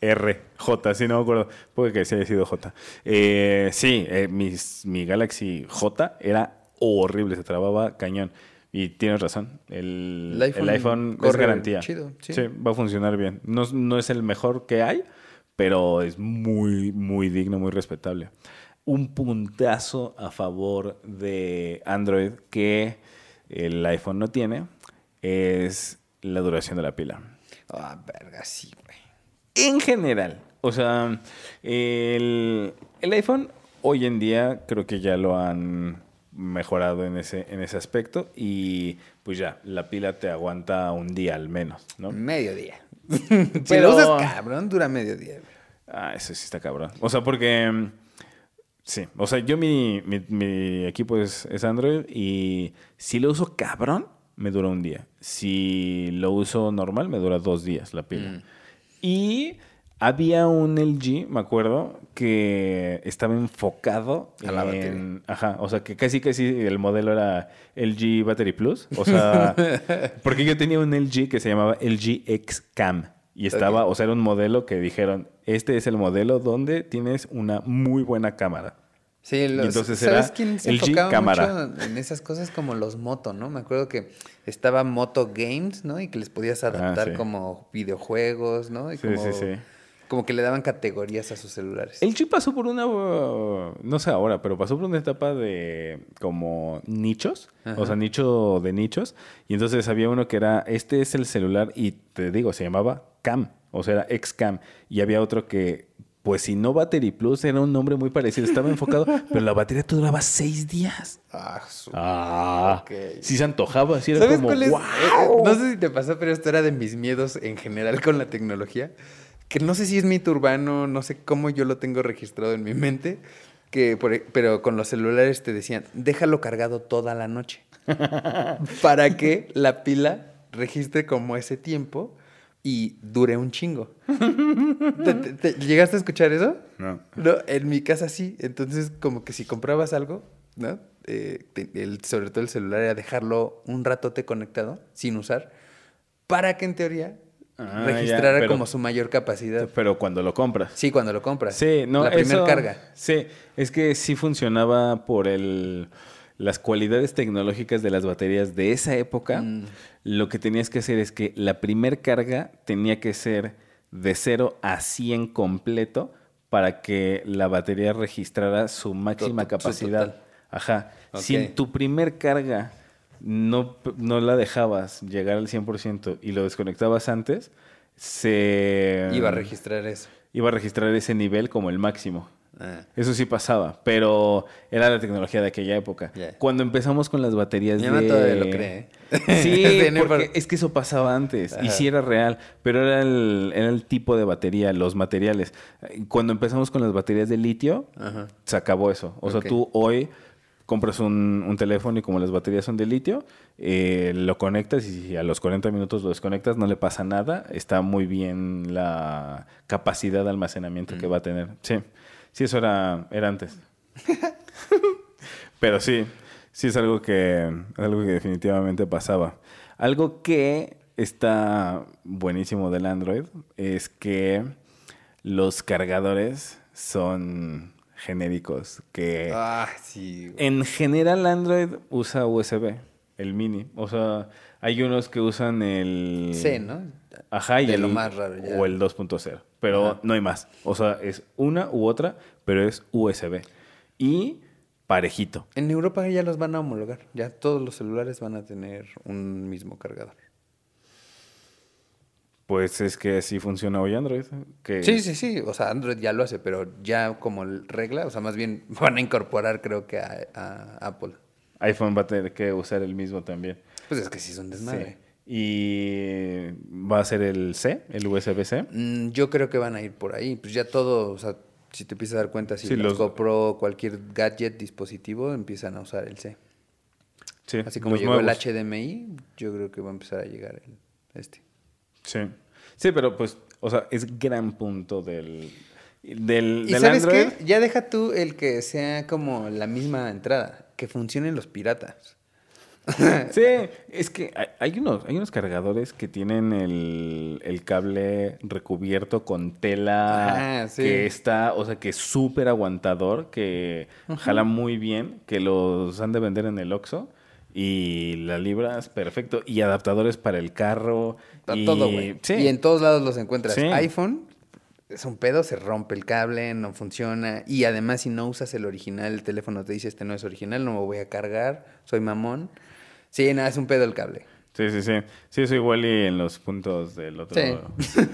R, J, sí, no me acuerdo. Puede que haya sido J. Eh, sí, eh, mis- mi Galaxy J era horrible, se trababa cañón. Y tienes razón, el, El iPhone el iPhone es garantía. chido, sí. va a funcionar bien. No, no es el mejor que hay, pero es muy, muy digno, muy respetable. Un puntazo a favor de Android que el iPhone no tiene es la duración de la pila Ah, verga, sí, güey. en general. O sea, el, el iPhone hoy en día creo que ya lo han mejorado en ese, en ese aspecto y pues ya, la pila te aguanta un día al menos, ¿no? Medio día. si Pero- lo usas cabrón, dura medio día. güey. Ah, eso sí está cabrón. O sea, porque... Sí, o sea, yo mi, mi, mi equipo es, es Android y si lo uso cabrón, me dura un día. Si lo uso normal, me dura dos días la pila. Mm. Y había un LG, me acuerdo, que estaba enfocado A la en... Ajá, o sea, que casi casi el modelo era LG Battery Plus. O sea, porque yo tenía un LG que se llamaba LG X Cam. Y estaba, o sea, era un modelo que dijeron, este es el modelo donde tienes una muy buena cámara. Sí, los, entonces ¿sabes era quién se LG enfocaba cámara. mucho en esas cosas como los moto, ¿no? Me acuerdo que estaba Moto Games, ¿no? Y que les podías adaptar Ah, sí. como videojuegos, ¿no? Y Sí, como, sí, sí. Como que le daban categorías a sus celulares. El chip pasó por una, no sé ahora, pero pasó por una etapa de como nichos, Ajá. o sea, nicho de nichos. Y entonces había uno que era, este es el celular y te digo, se llamaba Cam, o sea, era X-Cam. Y había otro que, pues si no Battery Plus, era un nombre muy parecido, estaba enfocado, pero la batería te duraba seis días. Ah, su- Ah, Ok. sí se antojaba, sí era ¿Sabes como, cuál es? "Guau". Eh, No sé si te pasó, pero esto era de mis miedos en general con la tecnología. Que no sé si es mito urbano, no sé cómo yo lo tengo registrado en mi mente. Que por e- pero con los celulares te decían, déjalo cargado toda la noche. para que la pila registre como ese tiempo y dure un chingo. ¿Te- te- te- ¿Llegaste a escuchar eso? No. No, en mi casa sí. Entonces, como que si comprabas algo, ¿no? Eh, el- sobre todo el celular era dejarlo un ratote conectado, sin usar, para que en teoría Ah, registrara ya, pero- como su mayor capacidad. Pero cuando lo compras. Sí, cuando lo compras. Sí, no, La primera carga. Sí, es que sí funcionaba por el las cualidades tecnológicas de las baterías de esa época. Mm. Lo que tenías que hacer es que la primer carga tenía que ser de 0 a 100 completo para que la batería registrara su máxima capacidad. Ajá. Si en tu primer carga no, no la dejabas llegar al 100% y lo desconectabas antes, se Iba a registrar eso. iba a registrar ese nivel como el máximo. Ah. Eso sí pasaba, pero era la tecnología de aquella época. Cuando empezamos con las baterías Mi de... todavía lo cree, ¿eh? Sí, porque por- es que eso pasaba antes y sí era real, pero era el, era el tipo de batería, los materiales. Cuando empezamos con las baterías de litio, Ajá. se acabó eso. O sea, tú hoy compras un, un teléfono y como las baterías son de litio, eh, lo conectas y a los 40 minutos lo desconectas, no le pasa nada. Está muy bien la capacidad de almacenamiento que Mm. va a tener. Sí, sí, eso era, era antes. Pero sí, sí es algo que, algo que definitivamente pasaba. Algo que está buenísimo del Android es que los cargadores son genéricos, que Ah, sí. en general Android usa USB, el mini. O sea, hay unos que usan el... C, ¿no? Ajá, y De el, lo más raro, ya. O el 2.0. Pero Ajá. no hay más. O sea, es una u otra, pero es USB. Y parejito. En Europa ya los van a homologar. Ya todos los celulares van a tener un mismo cargador. Pues es que así funciona hoy Android. Que Sí, sí, sí. O sea, Android ya lo hace, pero ya como regla, o sea, más bien van a incorporar, creo que a, a Apple. iPhone va a tener que usar el mismo también. Pues es que sí es un desmadre. Sí. Y va a ser el C, el USB-C. Mm, yo creo que van a ir por ahí. Pues ya todo, o sea, si te empiezas a dar cuenta, si Sí, los GoPro, cualquier gadget, dispositivo, empiezan a usar el C. Sí, Así como llegó nuevos. el HDMI, yo creo que va a empezar a llegar el este. Sí. Sí, pero pues, o sea, es gran punto del Del, ¿Y del sabes Android. qué? Ya deja tú el que sea como la misma entrada, que funcionen los piratas. Sí, es que hay, unos, hay unos cargadores que tienen el, el cable recubierto con tela Ajá, sí. que está, o sea, que es súper aguantador, que jala muy bien, que los han de vender en el Oxxo y la libras perfecto. Y adaptadores para el carro. Y, Todo, güey. Sí. Y en todos lados los encuentras. Sí. iPhone es un pedo, se rompe el cable, no funciona. Y además, si no usas el original, el teléfono te dice, este no es original, no me voy a cargar, soy mamón. Sí, nada, es un pedo el cable. Sí, sí, sí. Sí, eso igual y en los puntos del otro. Sí.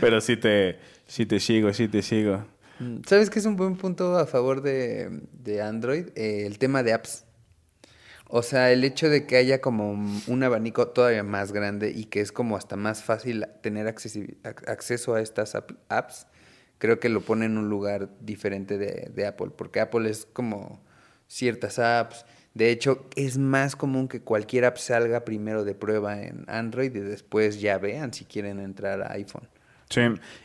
Pero sí te, sí te sigo, sí te sigo. Mm, ¿Sabes qué es un buen punto a favor de, de Android? Eh, el tema de apps. O sea, el hecho de que haya como un abanico todavía más grande y que es como hasta más fácil tener acceso a estas ap- apps, creo que lo pone en un lugar diferente de, de Apple, porque Apple es como ciertas apps. De hecho, es más común que cualquier app salga primero de prueba en Android y después ya vean si quieren entrar a iPhone. Sí,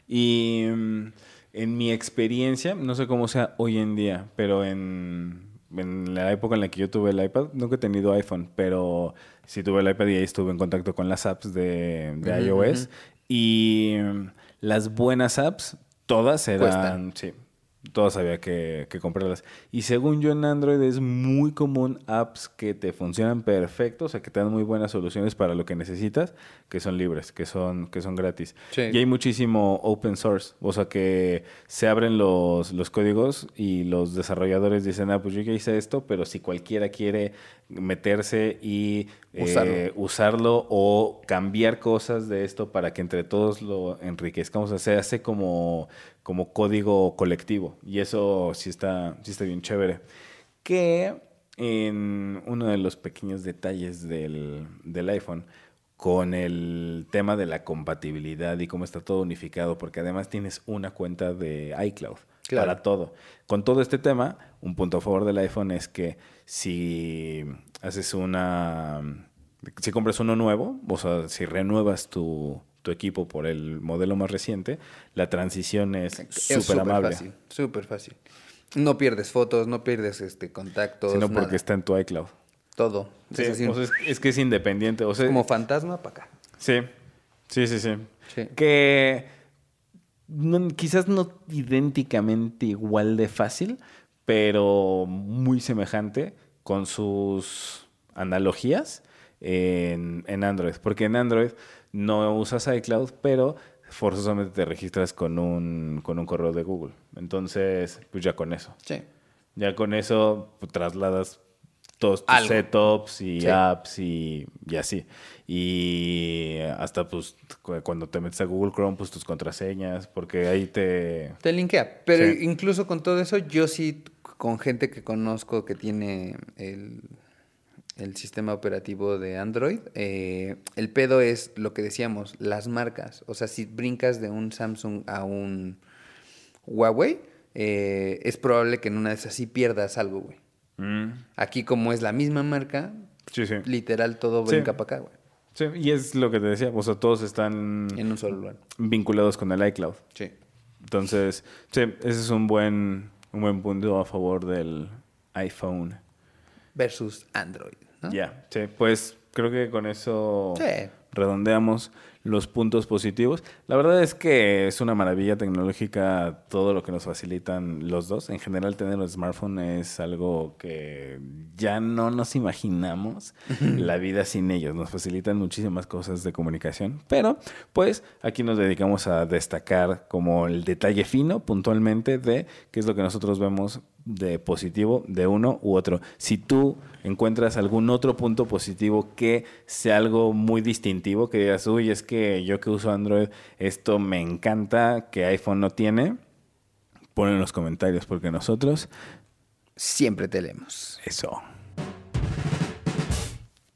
y mm, en mi experiencia, no sé cómo sea hoy en día, pero en, en la época en la que yo tuve el iPad, nunca he tenido iPhone, pero sí tuve el iPad y ahí estuve en contacto con las apps de, iOS. Y mm, las buenas apps, todas eran, Cuestan. sí, todas había que, que comprarlas. Y según yo en Android es muy común apps que te funcionan perfecto, o sea, que te dan muy buenas soluciones para lo que necesitas, que son libres, que son, que son gratis. Sí. Y hay muchísimo open source, o sea que se abren los, los códigos y los desarrolladores dicen, ah, pues yo ya hice esto, pero si cualquiera quiere meterse y eh, Usarlo. usarlo o cambiar cosas de esto para que entre todos lo enriquezcamos, o sea, se hace como, como código colectivo y eso sí está, sí está bien chévere. Que en uno de los pequeños detalles del, del iPhone, con el tema de la compatibilidad y cómo está todo unificado, porque además tienes una cuenta de iCloud Claro. para todo. Con todo este tema, un punto a favor del iPhone es que si haces una, si compras uno nuevo, o sea, si renuevas tu, tu equipo por el modelo más reciente, la transición es súper amable. fácil, súper fácil. No pierdes fotos, no pierdes este contactos, Sino nada. porque está en tu iCloud. todo. Sí, es, así, o sea, es, es que es independiente. O sea, como fantasma para acá. Sí, sí, sí, sí. Sí. Que no- quizás no idénticamente igual de fácil, pero muy semejante con sus analogías en, en Android. Porque en Android no usas iCloud, pero forzosamente te registras con un, con un correo de Google. Entonces, pues ya con eso. Sí. Ya con eso pues, trasladas todos tus Algo. setups y Sí. apps y, y así. Y hasta pues cu- cuando te metes a Google Chrome, pues tus contraseñas, porque ahí te... Te linkea. Pero Sí. incluso con todo eso, yo sí, con gente que conozco que tiene el, el sistema operativo de Android, eh, el pedo es lo que decíamos, las marcas. O sea, si brincas de un Samsung a un Huawei, eh, es probable que en una de esas sí pierdas algo, güey. Mm, Aquí como es la misma marca, sí, sí. literal todo Sí. brinca para acá, güey. Sí, y es lo que te decía, o sea, todos están En un solo lugar. vinculados con el iCloud. Sí. Entonces, sí, ese es un buen, un buen punto a favor del iPhone. Versus Android, ¿no? Ya, sí, pues creo que con eso Sí. redondeamos los puntos positivos. La verdad es que es una maravilla tecnológica todo lo que nos facilitan los dos. En general, tener un smartphone es algo que ya no nos imaginamos la vida sin ellos. Nos facilitan muchísimas cosas de comunicación. Pero, pues, aquí nos dedicamos a destacar como el detalle fino, puntualmente, de qué es lo que nosotros vemos de positivo de uno u otro. Si tú encuentras algún otro punto positivo que sea algo muy distintivo, que digas, uy, es que yo que uso Android, esto me encanta, que iPhone no tiene, pon en los comentarios, porque nosotros, Siempre te leemos. eso.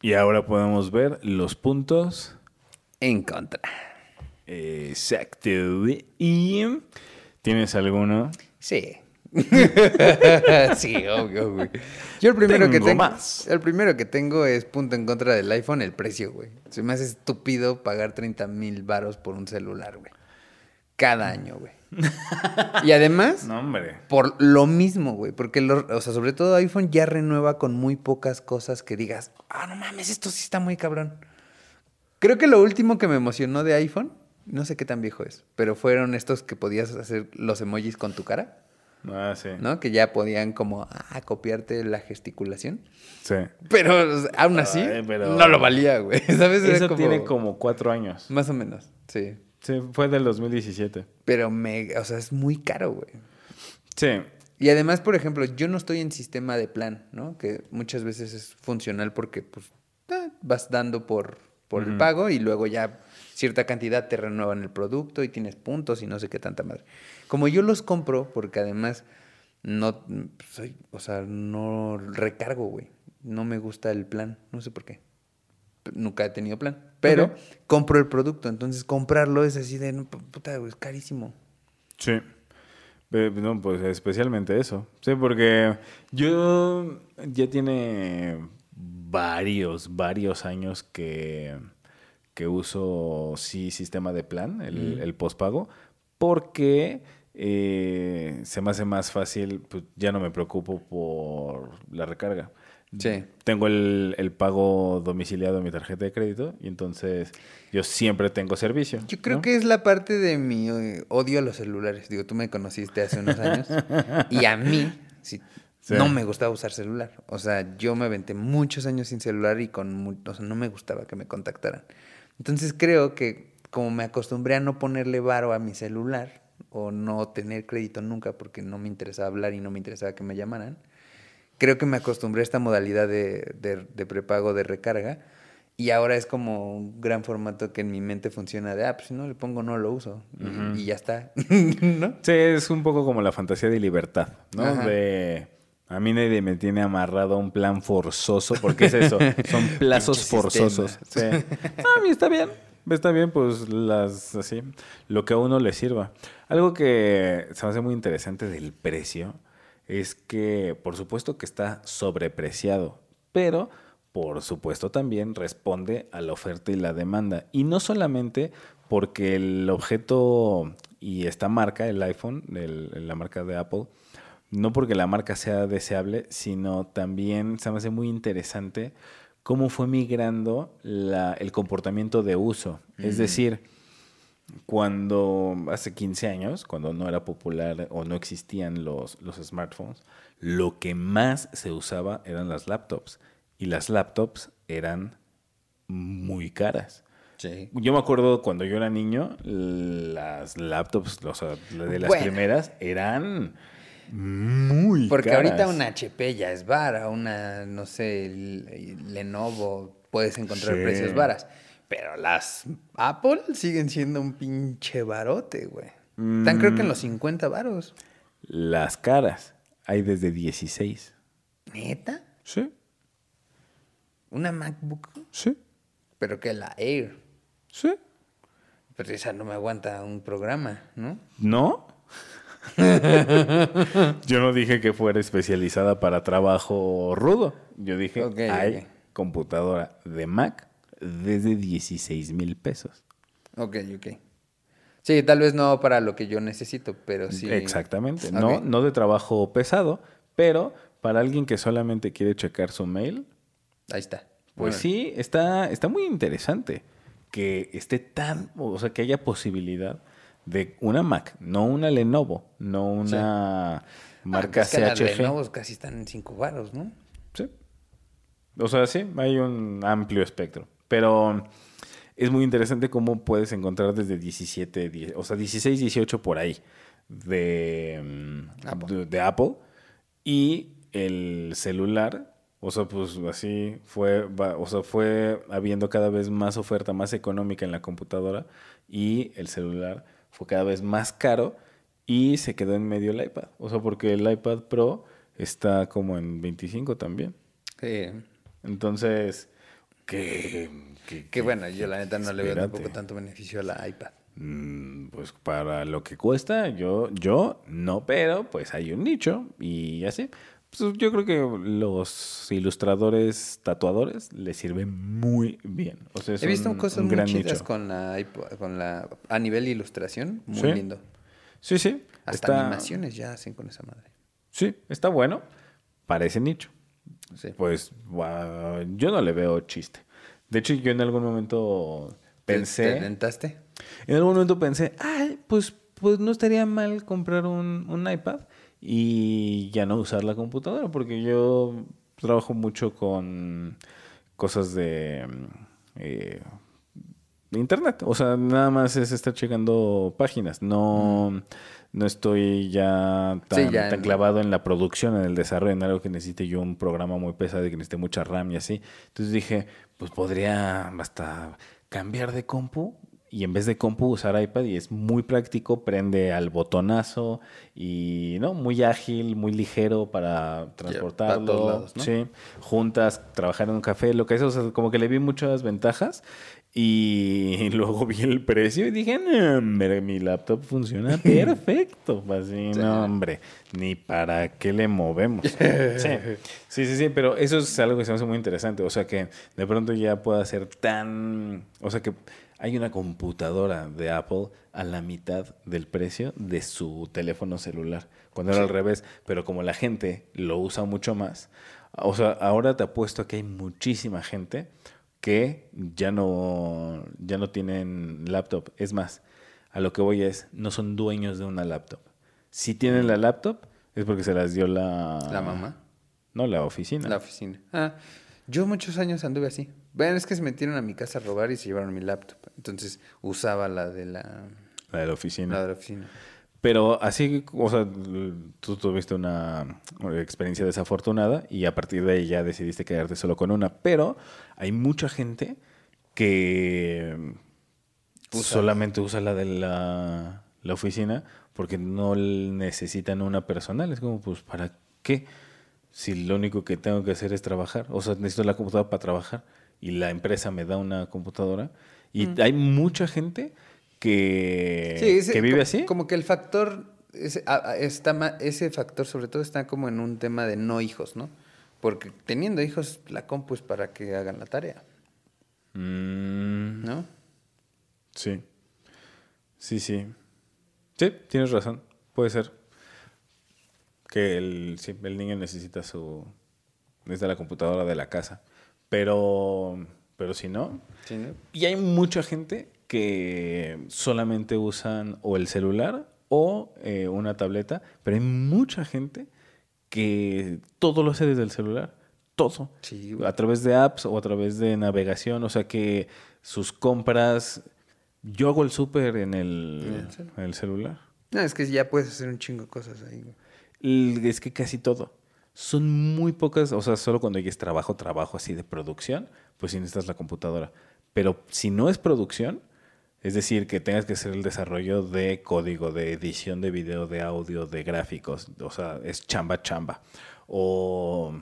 Y ahora podemos ver los puntos En contra. exacto. ¿Y tienes alguno? Sí. sí, obvio, güey. Yo el primero que Tengo más. El primero que tengo es punto en contra del iPhone, el precio, güey. Se me hace estúpido pagar 30 mil varos por un celular, güey. cada año, güey. y además, No, hombre. por lo mismo, güey. Porque, lo- o sea, sobre todo iPhone ya renueva con muy pocas cosas que digas, ah, no mames, esto sí está muy cabrón. Creo que lo último que me emocionó de iPhone, no sé qué tan viejo es, pero fueron estos que podías hacer los emojis con tu cara, Ah, sí. ¿no? Que ya podían como, ah, copiarte la gesticulación. Sí. Pero aún así, Ay, pero- no lo valía, güey. ¿Sabes? Era Eso tiene como cuatro años. Más o menos, sí. Sí, fue del 2017. Pero me, o sea, es muy caro, güey. Sí. Y además, por ejemplo, yo no estoy en sistema de plan, ¿no? Que muchas veces es funcional porque pues ah, vas dando por, por el pago y luego ya cierta cantidad te renuevan el producto y tienes puntos y no sé qué tanta madre. Como yo los compro, porque además no soy, o sea, no recargo, güey. No me gusta el plan, no sé por qué. Nunca he tenido plan. Pero compro el producto, entonces comprarlo es así de, no, puta, güey, es carísimo. Sí. No, pues especialmente eso. Sí, porque yo ya tiene varios, varios años que, que uso sí sistema de plan, el, el postpago, porque eh, se me hace más fácil, pues ya no me preocupo por la recarga. Sí. Tengo el, el pago domiciliado en mi tarjeta de crédito y entonces yo siempre tengo servicio. Yo creo ¿no? que es la parte de mi eh, odio a los celulares. Digo, tú me conociste hace unos años y a mí sí, Sí. no me gustaba usar celular. O sea, yo me aventé muchos años sin celular y con o sea, no me gustaba que me contactaran. Entonces creo que como me acostumbré a no ponerle varo a mi celular o no tener crédito nunca porque no me interesaba hablar y no me interesaba que me llamaran, creo que me acostumbré a esta modalidad de, de- de prepago de recarga y ahora es como un gran formato que en mi mente funciona de, ah, pues si no le pongo no lo uso y, y ya está, ¿no? Sí, es un poco como la fantasía de libertad, ¿no? Ajá. De a mí nadie me tiene amarrado a un plan forzoso, porque es eso, son plazos forzosos. Sí. A mí está bien, está bien, pues las así, lo que a uno le sirva. Algo que se me hace muy interesante del precio es que, por supuesto que está sobrepreciado, pero por supuesto también responde a la oferta y la demanda. Y no solamente porque el objeto y esta marca, el iPhone, el- la marca de Apple, no porque la marca sea deseable, sino también se me hace muy interesante cómo fue migrando la- el comportamiento de uso. Es decir, cuando hace 15 años, cuando no era popular o no existían los, los smartphones, lo que más se usaba eran las laptops. Y las laptops eran muy caras. Sí. Yo me acuerdo cuando yo era niño, las laptops, o sea, de las Bueno. primeras, eran muy Porque caras. ahorita una HP ya es vara, una, no sé, Lenovo, puedes encontrar Sí. precios varas. Pero las Apple siguen siendo un pinche barote, güey. Están creo que en Mm. los 50 varos. Las caras hay desde 16. ¿Neta? Sí, Una MacBook, sí, pero que la Air. sí. Pero esa no me aguanta un programa, ¿no? ¿No? Yo no dije que fuera especializada para trabajo rudo. Yo dije, Ok, hay computadora de Mac desde 16 mil pesos. Ok, ok. Sí, tal vez no para lo que yo necesito, pero sí. Exactamente. No, no de trabajo pesado, pero para alguien que solamente quiere checar su mail, Ahí está. pues Bueno. sí, está, está muy interesante que esté tan, o sea, que haya posibilidad de una Mac, no una Lenovo, no una Ah, marca pues que las. Lenovo casi están en 5 varos, ¿no? Sí. O sea, sí, hay un amplio espectro. Pero es muy interesante cómo puedes encontrar desde 17, 10, o sea, 16, 18 por ahí de mm, Apple. de, de Apple. Y el celular, o sea, pues así fue, o sea, fue habiendo cada vez más oferta, más económica en la computadora. Y el celular fue cada vez más caro y se quedó en medio el iPad. O sea, porque el iPad Pro está como en 25 también. Sí. Entonces, que... Que bueno, yo la neta no le veo tampoco tanto beneficio a la iPad. Mm, Pues para lo que cuesta, yo, yo no, pero pues hay un nicho y así. Pues yo creo que los ilustradores tatuadores les sirve muy bien. O sea, es He visto un- cosas un muy chidas nicho. con la, con la... A nivel ilustración, muy Sí. lindo. Sí, sí. Hasta está, animaciones ya hacen con esa madre. Sí, está bueno. Parece nicho. Sí. Pues yo no le veo chiste. De hecho, yo en algún momento ¿Te- pensé... ¿Te tentaste? En algún momento pensé, ay, pues, pues no estaría mal comprar un, un iPad y ya no usar la computadora, porque yo trabajo mucho con cosas de, eh, de internet. O sea, nada más es estar checando páginas. No, no estoy ya tan, Sí, ya tan en- clavado en la producción, en el desarrollo, en algo que necesite yo un programa muy pesado y que necesite mucha RAM y así. Entonces dije, pues podría hasta cambiar de compu y en vez de compu usar iPad y es muy práctico, prende al botonazo y no, muy ágil, muy ligero para transportarlo. para todos lados, ¿no? Sí, juntas, trabajar en un café, lo que es, o sea, como que le vi muchas ventajas y luego vi el precio y dije, no, hombre, mi laptop funciona perfecto. Así, no, hombre, ni para qué le movemos. Sí, sí, sí, sí, pero eso es algo que se me hace muy interesante. O sea, que de pronto ya pueda ser tan... O sea, que hay una computadora de Apple a la mitad del precio de su teléfono celular. Cuando era al revés, pero como la gente lo usa mucho más, o sea, ahora te apuesto que hay muchísima gente que ya no, ya no tienen laptop. Es más, a lo que voy es, no son dueños de una laptop. Si tienen la laptop, es porque se las dio la... ¿La mamá? No, la oficina. La oficina. Ah, yo muchos años anduve así. Ven, es que se metieron a mi casa a robar y se llevaron mi laptop. Entonces usaba la de la, La de la oficina. la de la oficina. Pero así, o sea, tú tuviste una experiencia desafortunada y a partir de ahí ya decidiste quedarte solo con una. Pero hay mucha gente que Usa. solamente usa la de la, la oficina porque no necesitan una personal. Es como, pues, ¿para qué? Si lo único que tengo que hacer es trabajar. O sea, necesito la computadora para trabajar y la empresa me da una computadora. Y hay mucha gente que, ese- que vive como, así. Como que el factor, ese, a- a- está ma- ese factor sobre todo está como en un tema de no hijos, ¿no? Porque teniendo hijos, la compu es para que hagan la tarea, Mm, ¿no? sí. Sí, sí. Sí, tienes razón. Puede ser. Que el, sí, el niño necesita su. Necesita la computadora de la casa. Pero. Pero si no. Sí, ¿no? Y hay mucha gente que solamente usan o el celular o eh, una tableta. Pero hay mucha gente que todo lo hace desde el celular. Todo. Sí, a través de apps o a través de navegación. O sea que sus compras. Yo hago el súper en el, ¿En el celular. No, es que ya puedes hacer un chingo de cosas ahí. Es que casi todo. Son muy pocas, o sea, solo cuando es trabajo, trabajo así de producción, pues sí necesitas la computadora. Pero si no es producción, es decir, que tengas que hacer el desarrollo de código, de edición de video, de audio, de gráficos, o sea, es chamba, chamba. O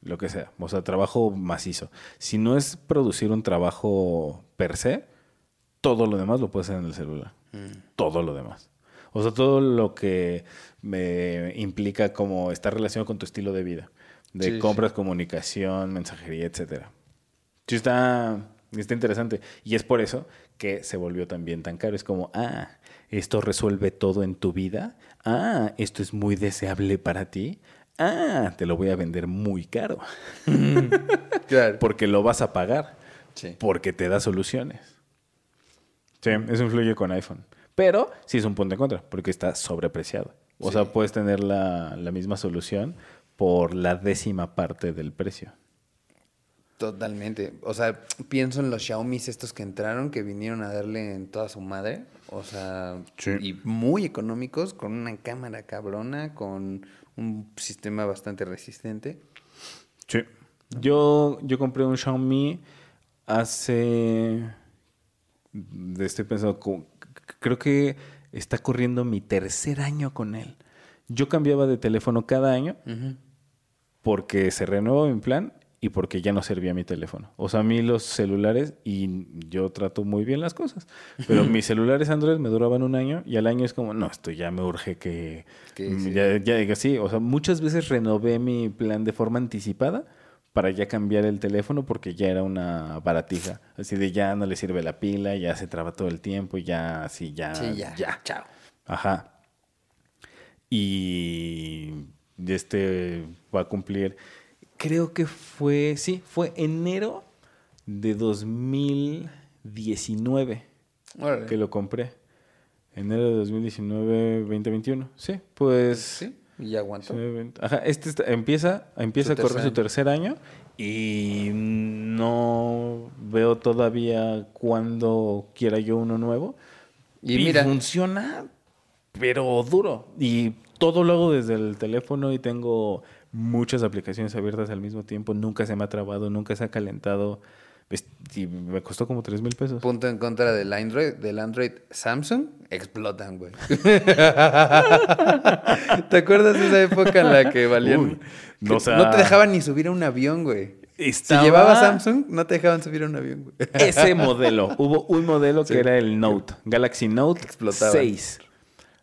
lo que sea, o sea, trabajo macizo. Si no es producir un trabajo per se, todo lo demás lo puedes hacer en el celular. Todo lo demás. O sea, todo lo que me implica como estar relacionado con tu estilo de vida. De Sí, sí. compras, comunicación, mensajería, etcétera. Sí, está, está interesante. Y es por eso que se volvió también tan caro. Es como, ah, esto resuelve todo en tu vida. Ah, esto es muy deseable para ti. Ah, te lo voy a vender muy caro. Claro. Porque lo vas a pagar. Sí. Porque te da soluciones. Sí, eso influye con iPhone. Pero sí es un punto en contra, porque está sobrepreciado. O Sí. sea, puedes tener la, la misma solución por la décima parte del precio. Totalmente. O sea, pienso en los Xiaomi estos que entraron, que vinieron a darle en toda su madre. O sea, Sí. y muy económicos, con una cámara cabrona, con un sistema bastante resistente. Sí. Yo, yo compré un Xiaomi hace. Estoy pensando, creo que está corriendo mi tercer año con él. Yo cambiaba de teléfono cada año porque se renueva mi plan y porque ya no servía mi teléfono. O sea, a mí los celulares, y yo trato muy bien las cosas, pero mis celulares Android me duraban un año y al año es como, no, esto ya me urge que... Que sí. Ya, ya diga sí. O sea, muchas veces renové mi plan de forma anticipada para ya cambiar el teléfono porque ya era una baratija. Así de ya no le sirve la pila, ya se traba todo el tiempo, ya así, ya... Sí, ya. Chao. Ajá. Y este va a cumplir, creo que fue, sí, fue enero de 2019 Órale. que lo compré. Enero de 2019, 2021. Sí, pues... Sí, y aguantó. 19, 20. Ajá, este está- empieza, empieza a correr tercer su tercer año y no veo todavía cuándo quiera yo uno nuevo. Y mira. funciona, pero duro. Y todo lo hago desde el teléfono y tengo muchas aplicaciones abiertas al mismo tiempo. Nunca se me ha trabado, nunca se ha calentado. Y me costó como 3 mil pesos. Punto en contra del Android, del Android Samsung, explotan, güey. ¿Te acuerdas de esa época en la que valían? Uy, no, que o sea- no te dejaban ni subir a un avión, güey. Estaba- Si llevabas Samsung, no te dejaban subir a un avión, güey. Ese modelo. Hubo un modelo Sí. que era el Note, Galaxy Note Explotaban. 6.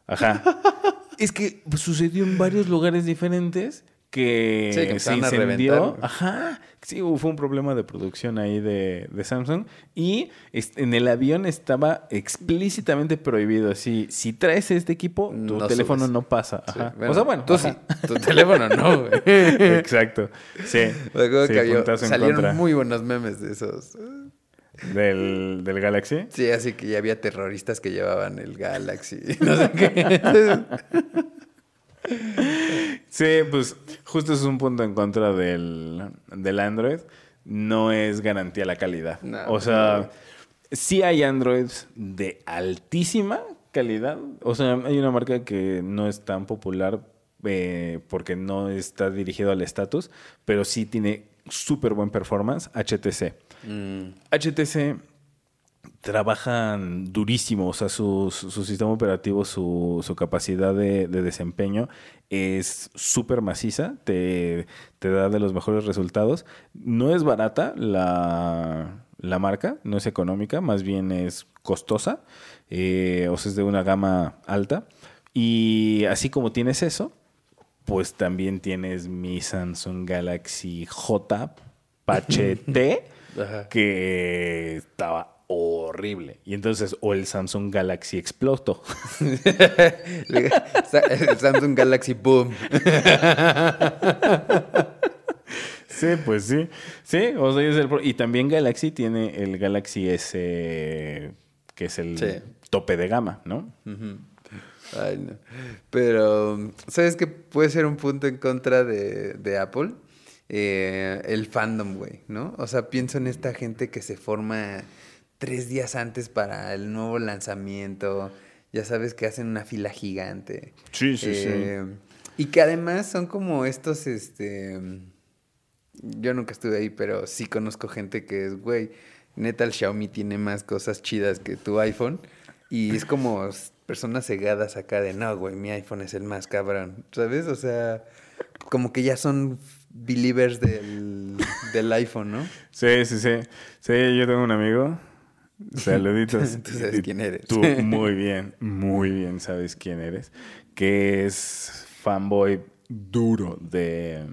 Ajá. es que sucedió en varios lugares diferentes que, Sí, que se incendió. Ajá. Sí, fue un problema de producción ahí de, de Samsung. Y en el avión estaba explícitamente prohibido. Así, si traes este equipo, tu No teléfono subes. no pasa. Sí, o sea, bueno. Tú ajá. sí. Tu teléfono no, güey. Exacto. Sí. Sí, que salieron contra muy buenos memes de esos. Del, del Galaxy. Sí, así que ya había terroristas que llevaban el Galaxy. No sé qué. Sí, pues justo es un punto en contra del, del Android. No es garantía la calidad. No, o sea, no. sí hay Androids de altísima calidad. O sea, hay una marca que no es tan popular eh, porque no está dirigido al estatus, pero sí tiene súper buen performance, HTC. Mm, HTC trabajan durísimo, o sea, su, sistema operativo, su, su capacidad de, de desempeño es súper maciza, te, te da de los mejores resultados. No es barata la, la marca, no es económica, más bien es costosa, eh, o sea, es de una gama alta. Y así como tienes eso, pues también tienes mi Samsung Galaxy J Pache T que estaba horrible. Y entonces, o el Samsung Galaxy explotó. El Samsung Galaxy Boom. sí, pues sí. Sí, o sea, es el pro- y también Galaxy tiene el Galaxy S, que es el Sí. tope de gama, ¿no? Ay, no. Pero, ¿sabes qué puede ser un punto en contra de, de Apple? Eh, el fandom, güey, ¿no? O sea, pienso en esta gente que se forma tres días antes para el nuevo lanzamiento. Ya sabes que hacen una fila gigante. Sí, sí, sí. Eh, Y que además son como estos, este... Yo nunca estuve ahí, pero sí conozco gente que es, güey, neta el Xiaomi tiene más cosas chidas que tu iPhone. Y es como personas cegadas acá de, no, güey, mi iPhone es el más cabrón, ¿sabes? O sea, como que ya son believers del, del iPhone, ¿no? Sí, sí, sí. Sí, yo tengo un amigo. Saluditos. Tú sabes quién eres. Tú muy bien, muy bien sabes quién eres. Que es fanboy duro de,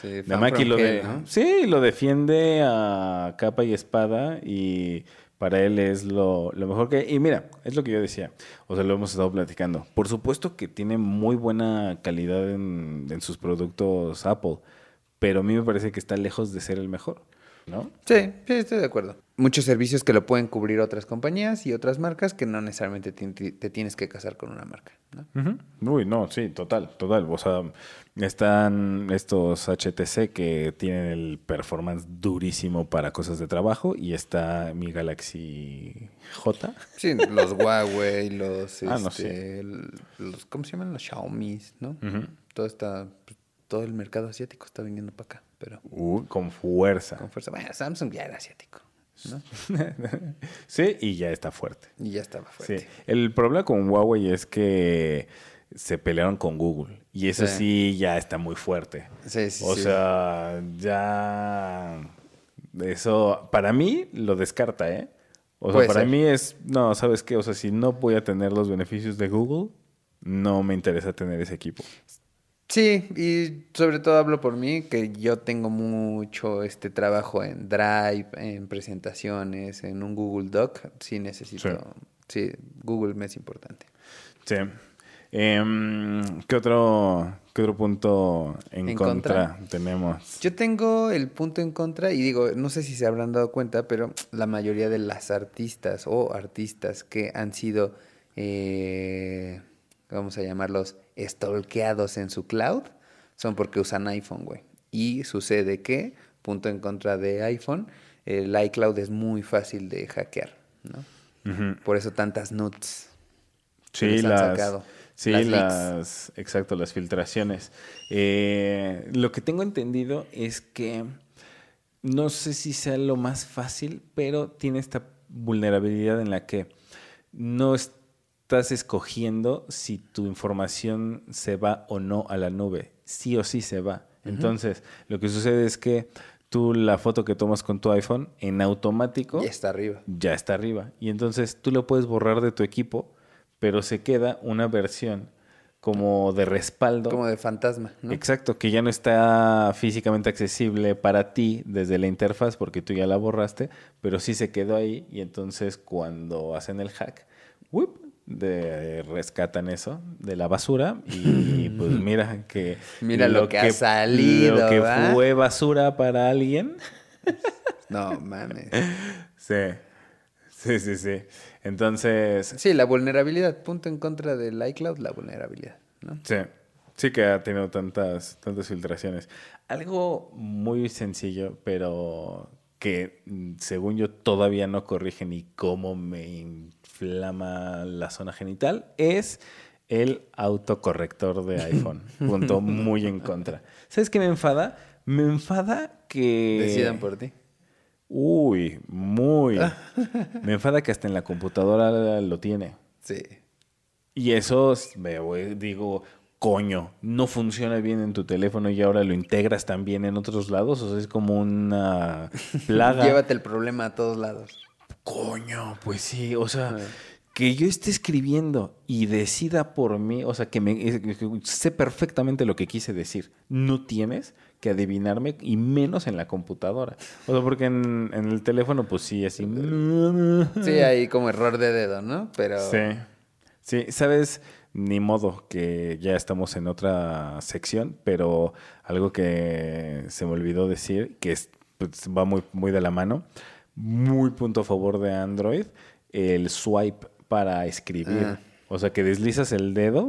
Sí, de fan lo hell, de, ¿no? Sí, lo defiende a capa y espada y para él es lo, lo mejor que... Y mira, es lo que yo decía, o sea, lo hemos estado platicando. Por supuesto que tiene muy buena calidad en, en sus productos Apple, pero a mí me parece que está lejos de ser el mejor, ¿no? Sí, sí, estoy de acuerdo. Muchos servicios que lo pueden cubrir otras compañías y otras marcas que no necesariamente te tienes que casar con una marca, ¿no? Uy, no, sí, total, total. O sea, están estos HTC que tienen el performance durísimo para cosas de trabajo y está mi Galaxy J. Sí, los Huawei, los, Ah, no, este, el- los, ¿cómo se llaman? Los Xiaomi, ¿no? Todo está, pues, todo el mercado asiático está viniendo para acá, pero Uy, con fuerza. con fuerza. Bueno, Samsung ya era asiático, ¿no? sí, y ya está fuerte. Y ya estaba fuerte. Sí. El problema con Huawei es que se pelearon con Google. Y eso sí, ya está muy fuerte. Sí, sí, o sea, ya... Eso, para mí, lo descarta, ¿eh? O sea, Puede para ser. mí es, no, ¿sabes qué? O sea, si no voy a tener los beneficios de Google, no me interesa tener ese equipo. Sí, y sobre todo hablo por mí, que yo tengo mucho este trabajo en Drive, en presentaciones, en un Google Doc. Sí necesito, sí, Google me es importante. Sí. Em, ¿qué, otro, ¿Qué otro punto en, ¿En contra, contra? tenemos? Yo tengo el punto en contra y digo, no sé si se habrán dado cuenta, pero la mayoría de las artistas o artistas que han sido, eh, vamos a llamarlos, stalkeados en su cloud, son porque usan iPhone, güey. Y sucede que, punto en contra de iPhone, el iCloud es muy fácil de hackear, ¿no? Por eso tantas nuts. que Sí, han las, sacado. sí, Las exacto, las filtraciones. Eh, lo que tengo entendido es que no sé si sea lo más fácil, pero tiene esta vulnerabilidad en la que no estás escogiendo si tu información se va o no a la nube. Sí o sí se va. Entonces, lo que sucede es que tú la foto que tomas con tu iPhone en automático Ya está arriba. ya está arriba. Y entonces tú lo puedes borrar de tu equipo, pero se queda una versión como de respaldo. Como de fantasma, ¿no? Exacto, que ya no está físicamente accesible para ti desde la interfaz porque tú ya la borraste, pero sí se quedó ahí y entonces cuando hacen el hack, ¡wup! De, rescatan eso de la basura y pues mira que Mira lo que ha salido, lo que ¿va? fue basura para alguien No, mames. sí sí sí sí entonces Sí, la vulnerabilidad. Punto en contra del iCloud, la vulnerabilidad, ¿no? Sí, sí que ha tenido tantas, tantas filtraciones. Algo muy sencillo, pero que mm, según yo todavía no corrige ni cómo me inflama la zona genital, es el autocorrector de iPhone. Punto muy en contra. ¿Sabes qué me enfada? Me enfada que... Decidan por ti. Uy, muy. me enfada que hasta en la computadora lo tiene. Sí. Y eso es- me voy- digo, coño, no funciona bien en tu teléfono y ahora lo integras también en otros lados. O sea, es como una plaga. Llévate el problema a todos lados. Coño, pues sí, o sea, que yo esté escribiendo y decida por mí, o sea, que me que sé perfectamente lo que quise decir. No tienes que adivinarme y menos en la computadora. O sea, porque en, en el teléfono, pues sí, así. Sí, hay como error de dedo, ¿no? Pero Sí. Sí, sabes, ni modo que ya estamos en otra sección, pero algo que se me olvidó decir, que es, pues, va muy, muy de la mano, muy punto a favor de Android, el swipe para escribir. Ah. O sea, que deslizas el dedo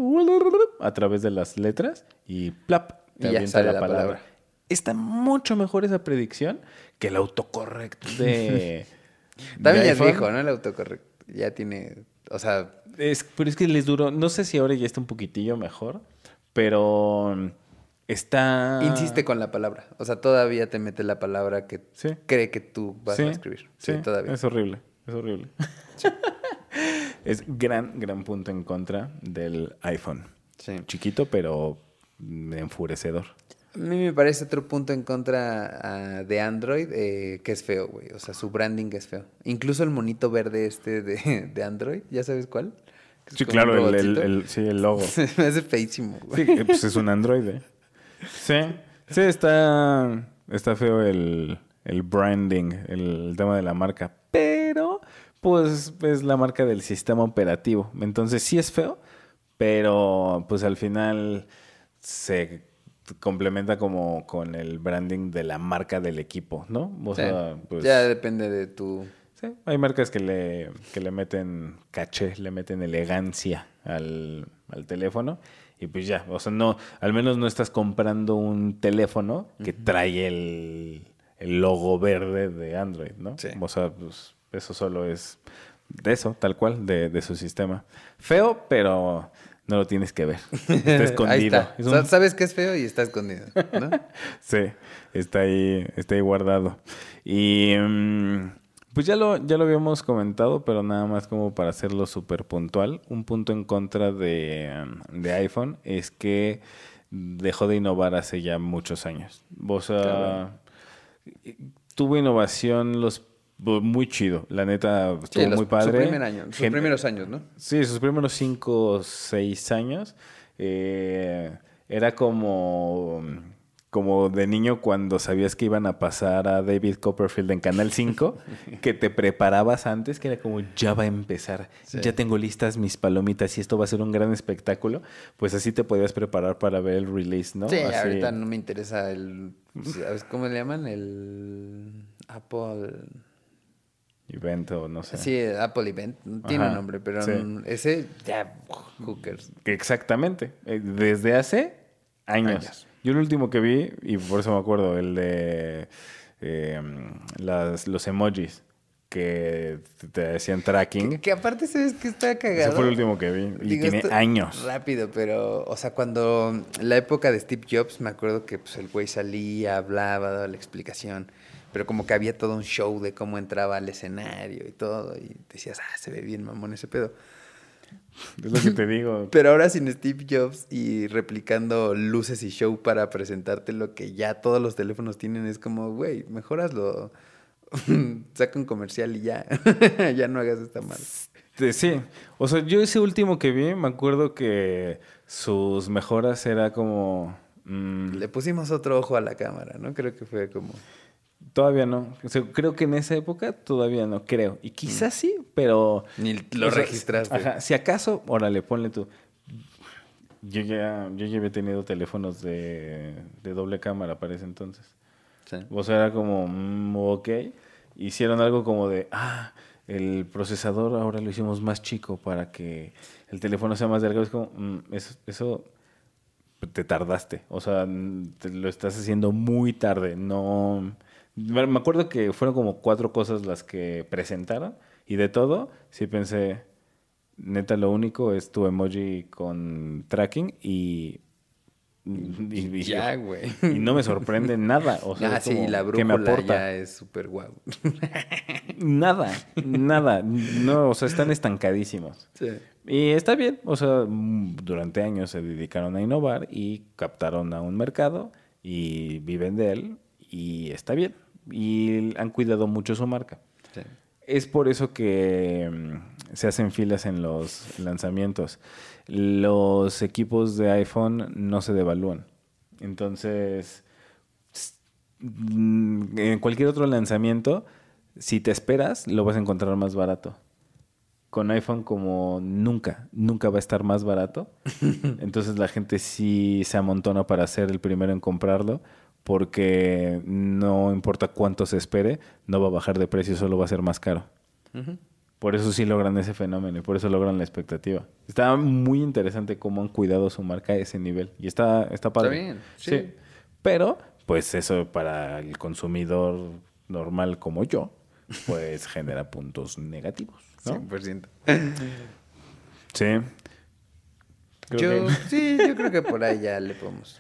a través de las letras y plap, te Y ya avienta sale la, la palabra. palabra. Está mucho mejor esa predicción que el autocorrect de... también ya es viejo, ¿no? El autocorrecto. Ya tiene, o sea, Es, pero es que les duró, no sé si ahora ya está un poquitillo mejor, pero está... insiste con la palabra. O sea, todavía te mete la palabra que Sí. cree que tú vas Sí, a escribir. Sí, sí, todavía. Es horrible, es horrible. es gran, gran punto en contra del iPhone. Sí. Chiquito, pero enfurecedor. A mí me parece otro punto en contra ah, de Android eh, que es feo, güey. O sea, su branding es feo. Incluso el monito verde este de, de Android, ¿ya sabes cuál? Sí, claro, el, el- sí, el logo. me hace feísimo, güey. Sí, eh, pues es un Android. ¿eh? Sí, sí, está, está feo el, el branding, el, tema de la marca. Pero, pues, es la marca del sistema operativo. Entonces, sí es feo, pero, pues, al final se complementa como con el branding de la marca del equipo, ¿no? O Sí. sea, pues... Ya depende de tu... Sí, hay marcas que le, que le meten caché, le meten elegancia al, al teléfono y pues ya, o sea, no, al menos no estás comprando un teléfono que trae el, el logo verde de Android, ¿no? Sí. O sea, pues eso solo es de eso, tal cual, de, de su sistema. Feo, pero no lo tienes que ver. Está escondido. Ahí está. Es un- Sa- Sabes que es feo y está escondido, ¿no? Sí, está ahí, está ahí guardado. Y mm, Pues ya lo, ya lo habíamos comentado, pero nada más como para hacerlo súper puntual. Un punto en contra de, um, de iPhone es que dejó de innovar hace ya muchos años. O sea, tuvo innovación los muy chido, la neta estuvo Sí, los- muy padre. Su primer año, sus Gen- primeros años, ¿no? Sí, sus primeros cinco o seis años. eh, era como, como de niño cuando sabías que iban a pasar a David Copperfield en Canal 5, que te preparabas antes, que era como, ya va a empezar, Sí. ya tengo listas mis palomitas y esto va a ser un gran espectáculo. Pues así te podías preparar para ver el release, ¿no? Sí, Así- ahorita no me interesa el... ¿sabes ¿Cómo le llaman? El Apple... Evento, no sé. Sí, Apple Event. Tiene Ajá, un nombre, pero sí. ese ya... Hookers. Exactamente. Eh, Desde hace años. Años. Yo el último que vi, y por eso me acuerdo, el de eh, las, los emojis que te decían tracking. Que, que aparte, ¿sabes que está cagado? Ese fue el último que vi. Y Digo, tiene años. Rápido, pero, o sea, cuando la época de Steve Jobs, me acuerdo que pues, el güey salía, hablaba, daba la explicación, pero como que había todo un show de cómo entraba al escenario y todo, y decías, ah, se ve bien mamón ese pedo. Es lo que te digo. Pero ahora sin Steve Jobs y replicando luces y show para presentarte lo que ya todos los teléfonos tienen, es como, güey, mejor hazlo. Saca un comercial y ya. ya no hagas esta madre. Este, Sí, o sea, yo ese último que vi, me acuerdo que sus mejoras era como... mm, Le pusimos otro ojo a la cámara, ¿no? Creo que fue como. Todavía no. O sea, creo que en esa época todavía no, creo. Y quizás sí, pero... Ni lo o sea, registraste. Ajá, si acaso, órale, ponle tú. Yo ya, yo ya había tenido teléfonos de, de doble cámara para ese entonces. Sí. O sea, era como, mm, ok. Hicieron algo como de, ah, el procesador ahora lo hicimos más chico para que el teléfono sea más delgado. Es como, mm, eso, eso te tardaste. O sea, mm, te lo estás haciendo muy tarde. No. Me acuerdo que fueron como cuatro cosas las que presentaron. Y de todo, sí pensé, neta, lo único es tu emoji con tracking y. y- y- Ya, güey. y no me sorprende nada. O sea, ah, es sí, la ¿qué me aporta? ya es súper guau. Nada, nada. No, o sea, están estancadísimos. Sí. Y está bien, o sea, durante años se dedicaron a innovar y captaron a un mercado y viven de él y está bien. Y han cuidado mucho su marca. Sí. Es por eso que mm, se hacen filas en los lanzamientos. Los equipos de iPhone no se devalúan. Entonces, mm, en cualquier otro lanzamiento, si te esperas, lo vas a encontrar más barato. Con iPhone como nunca, nunca va a estar más barato. Entonces la gente sí se amontona para ser el primero en comprarlo porque no importa cuánto se espere, no va a bajar de precio, solo va a ser más caro. Por eso sí logran ese fenómeno y por eso logran la expectativa. Está muy interesante cómo han cuidado su marca a ese nivel. Y está, está padre. bien, sí. Pero, pues eso para el consumidor normal como yo, pues genera puntos negativos. ¿no? 100%. Sí. Creo Yo, que- sí, yo creo que por ahí ya le podemos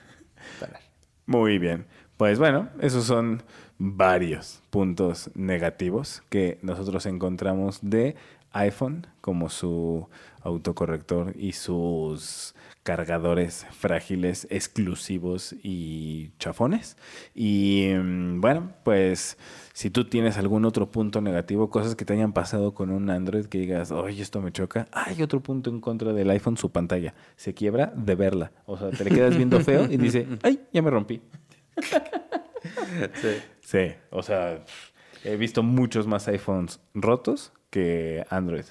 parar. Muy bien. Pues bueno, esos son varios puntos negativos que nosotros encontramos de iPhone como su autocorrector y sus cargadores frágiles, exclusivos y chafones. Y mm, bueno, pues si tú tienes algún otro punto negativo, cosas que te hayan pasado con un Android que digas, oye, esto me choca, hay otro punto en contra del iPhone, su pantalla. Se quiebra de verla. O sea, te le quedas viendo feo y dice, ay, ya me rompí. Sí. Sí, o sea, he visto muchos más iPhones rotos que Android.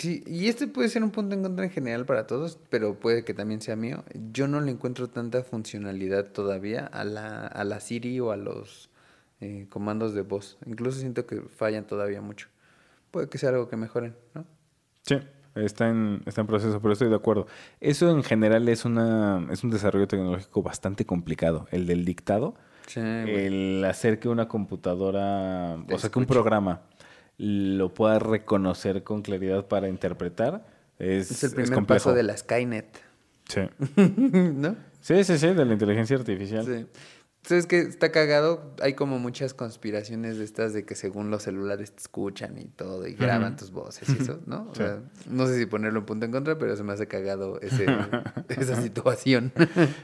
Sí, y este puede ser un punto en contra en general para todos, pero puede que también sea mío. Yo no le encuentro tanta funcionalidad todavía a la, a la Siri o a los eh, comandos de voz. Incluso siento que fallan todavía mucho. Puede que sea algo que mejoren, ¿no? Sí, está en, está en proceso, pero estoy de acuerdo. Eso en general es, una, es un desarrollo tecnológico bastante complicado, el del dictado. Sí, el hacer que una computadora, Te o sea, que un programa lo pueda reconocer con claridad para interpretar es, es el es primer complejo. paso de la Skynet, Sí. ¿no? sí, sí, sí, de la inteligencia artificial. Sí. ¿Sabes qué? Está cagado. Hay como muchas conspiraciones de estas de que según los celulares te escuchan y todo y graban tus voces y eso, ¿no? O Sí. sea, no sé si ponerlo en punto en contra, pero se me hace cagado ese, esa situación.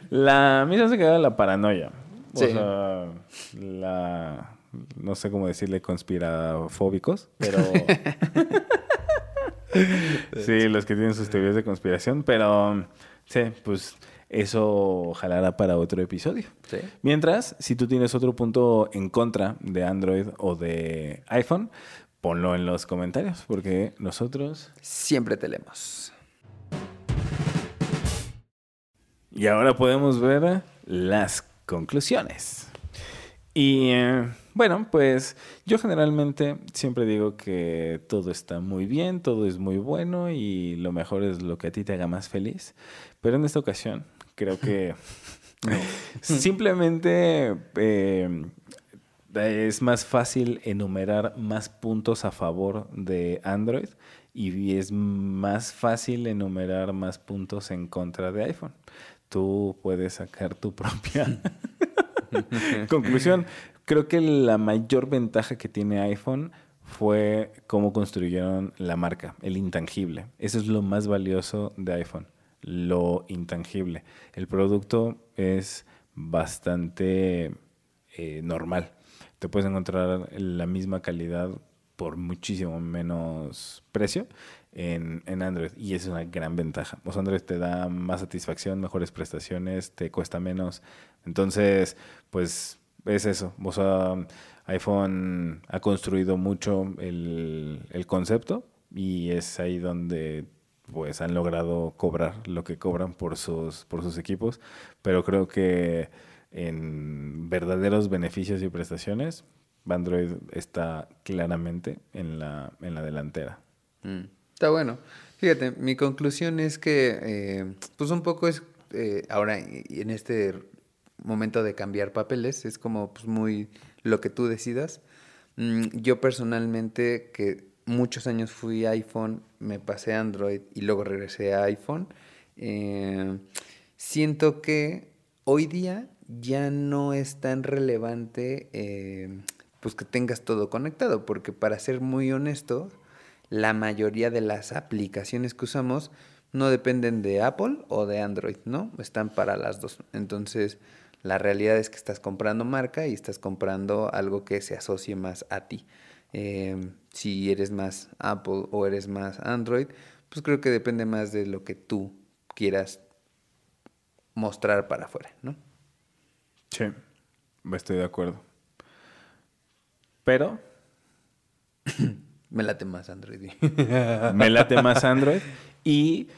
La a mí se hace quedar la paranoia. O Sí. sea, la no sé cómo decirle conspirafóbicos, pero sí, los que tienen sus teorías de conspiración, pero sí, pues eso jalará para otro episodio. Sí. Mientras, si tú tienes otro punto en contra de Android o de iPhone, ponlo en los comentarios, porque nosotros Siempre te leemos. Y ahora podemos ver las conclusiones. Y eh, bueno, pues yo generalmente siempre digo que todo está muy bien, todo es muy bueno y lo mejor es lo que a ti te haga más feliz. Pero en esta ocasión creo que simplemente eh, es más fácil enumerar más puntos a favor de Android y es más fácil enumerar más puntos en contra de iPhone. Tú puedes sacar tu propia conclusión. Creo que la mayor ventaja que tiene iPhone fue cómo construyeron la marca, el intangible. Eso es lo más valioso de iPhone, lo intangible. El producto es bastante eh, normal. Te puedes encontrar la misma calidad por muchísimo menos precio en, en Android y es una gran ventaja. O Android te da más satisfacción, mejores prestaciones, te cuesta menos. Entonces, pues es eso. O sea, iPhone ha construido mucho el, el concepto y es ahí donde pues han logrado cobrar lo que cobran por sus, por sus equipos. Pero creo que en verdaderos beneficios y prestaciones, Android está claramente en la, en la delantera. Mm, Está bueno. Fíjate, mi conclusión es que, eh, pues un poco es, eh, ahora en este momento de cambiar papeles, es como pues muy lo que tú decidas. Mm, yo personalmente, que muchos años fui iPhone, me pasé a Android y luego regresé a iPhone, eh, siento que hoy día ya no es tan relevante eh, pues que tengas todo conectado, porque para ser muy honesto, la mayoría de las aplicaciones que usamos no dependen de Apple o de Android, ¿no? Están para las dos. Entonces, la realidad es que estás comprando marca y estás comprando algo que se asocie más a ti. Eh, si eres más Apple o eres más Android, pues creo que depende más de lo que tú quieras mostrar para afuera, ¿no? Sí, estoy de acuerdo. Pero Me late más Android. me late más Android y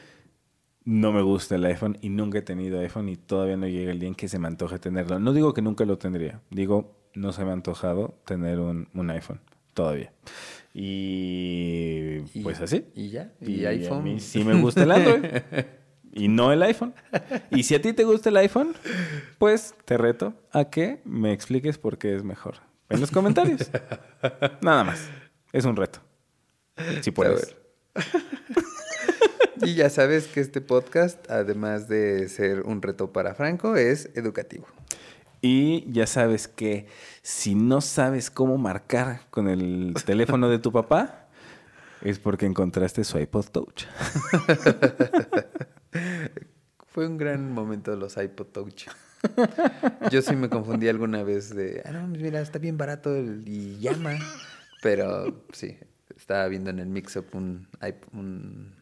no me gusta el iPhone y nunca he tenido iPhone y todavía no llega el día en que se me antoje tenerlo. No digo que nunca lo tendría, digo no se me ha antojado tener un, un iPhone todavía. Y, Y- pues así. Y ya. Y, Y, a iPhone. mí sí me gusta el Android y no el iPhone. Y si a ti te gusta el iPhone, pues te reto a que me expliques por qué es mejor. En los comentarios. Nada más. Es un reto. Si puedes. Y ya sabes que este podcast, además de ser un reto para Franco, es educativo. Y ya sabes que si no sabes cómo marcar con el teléfono de tu papá, es porque encontraste su iPod Touch. Fue un gran momento los iPod Touch. Yo sí me confundí alguna vez de, ah, no, mira, está bien barato el- y llama. Pero sí, estaba viendo en el mix-up un, un,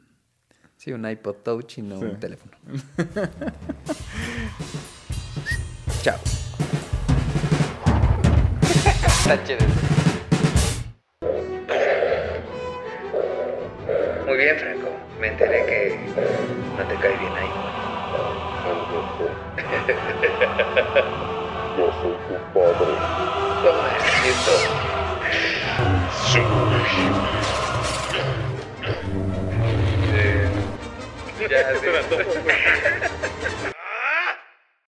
sí, un iPod Touch y no Sí. un teléfono. Chao. Está chévere. Muy bien, Franco. Me enteré que no te cae bien ahí. Yo soy tu padre. Toma esto. Eh, Ya, sí.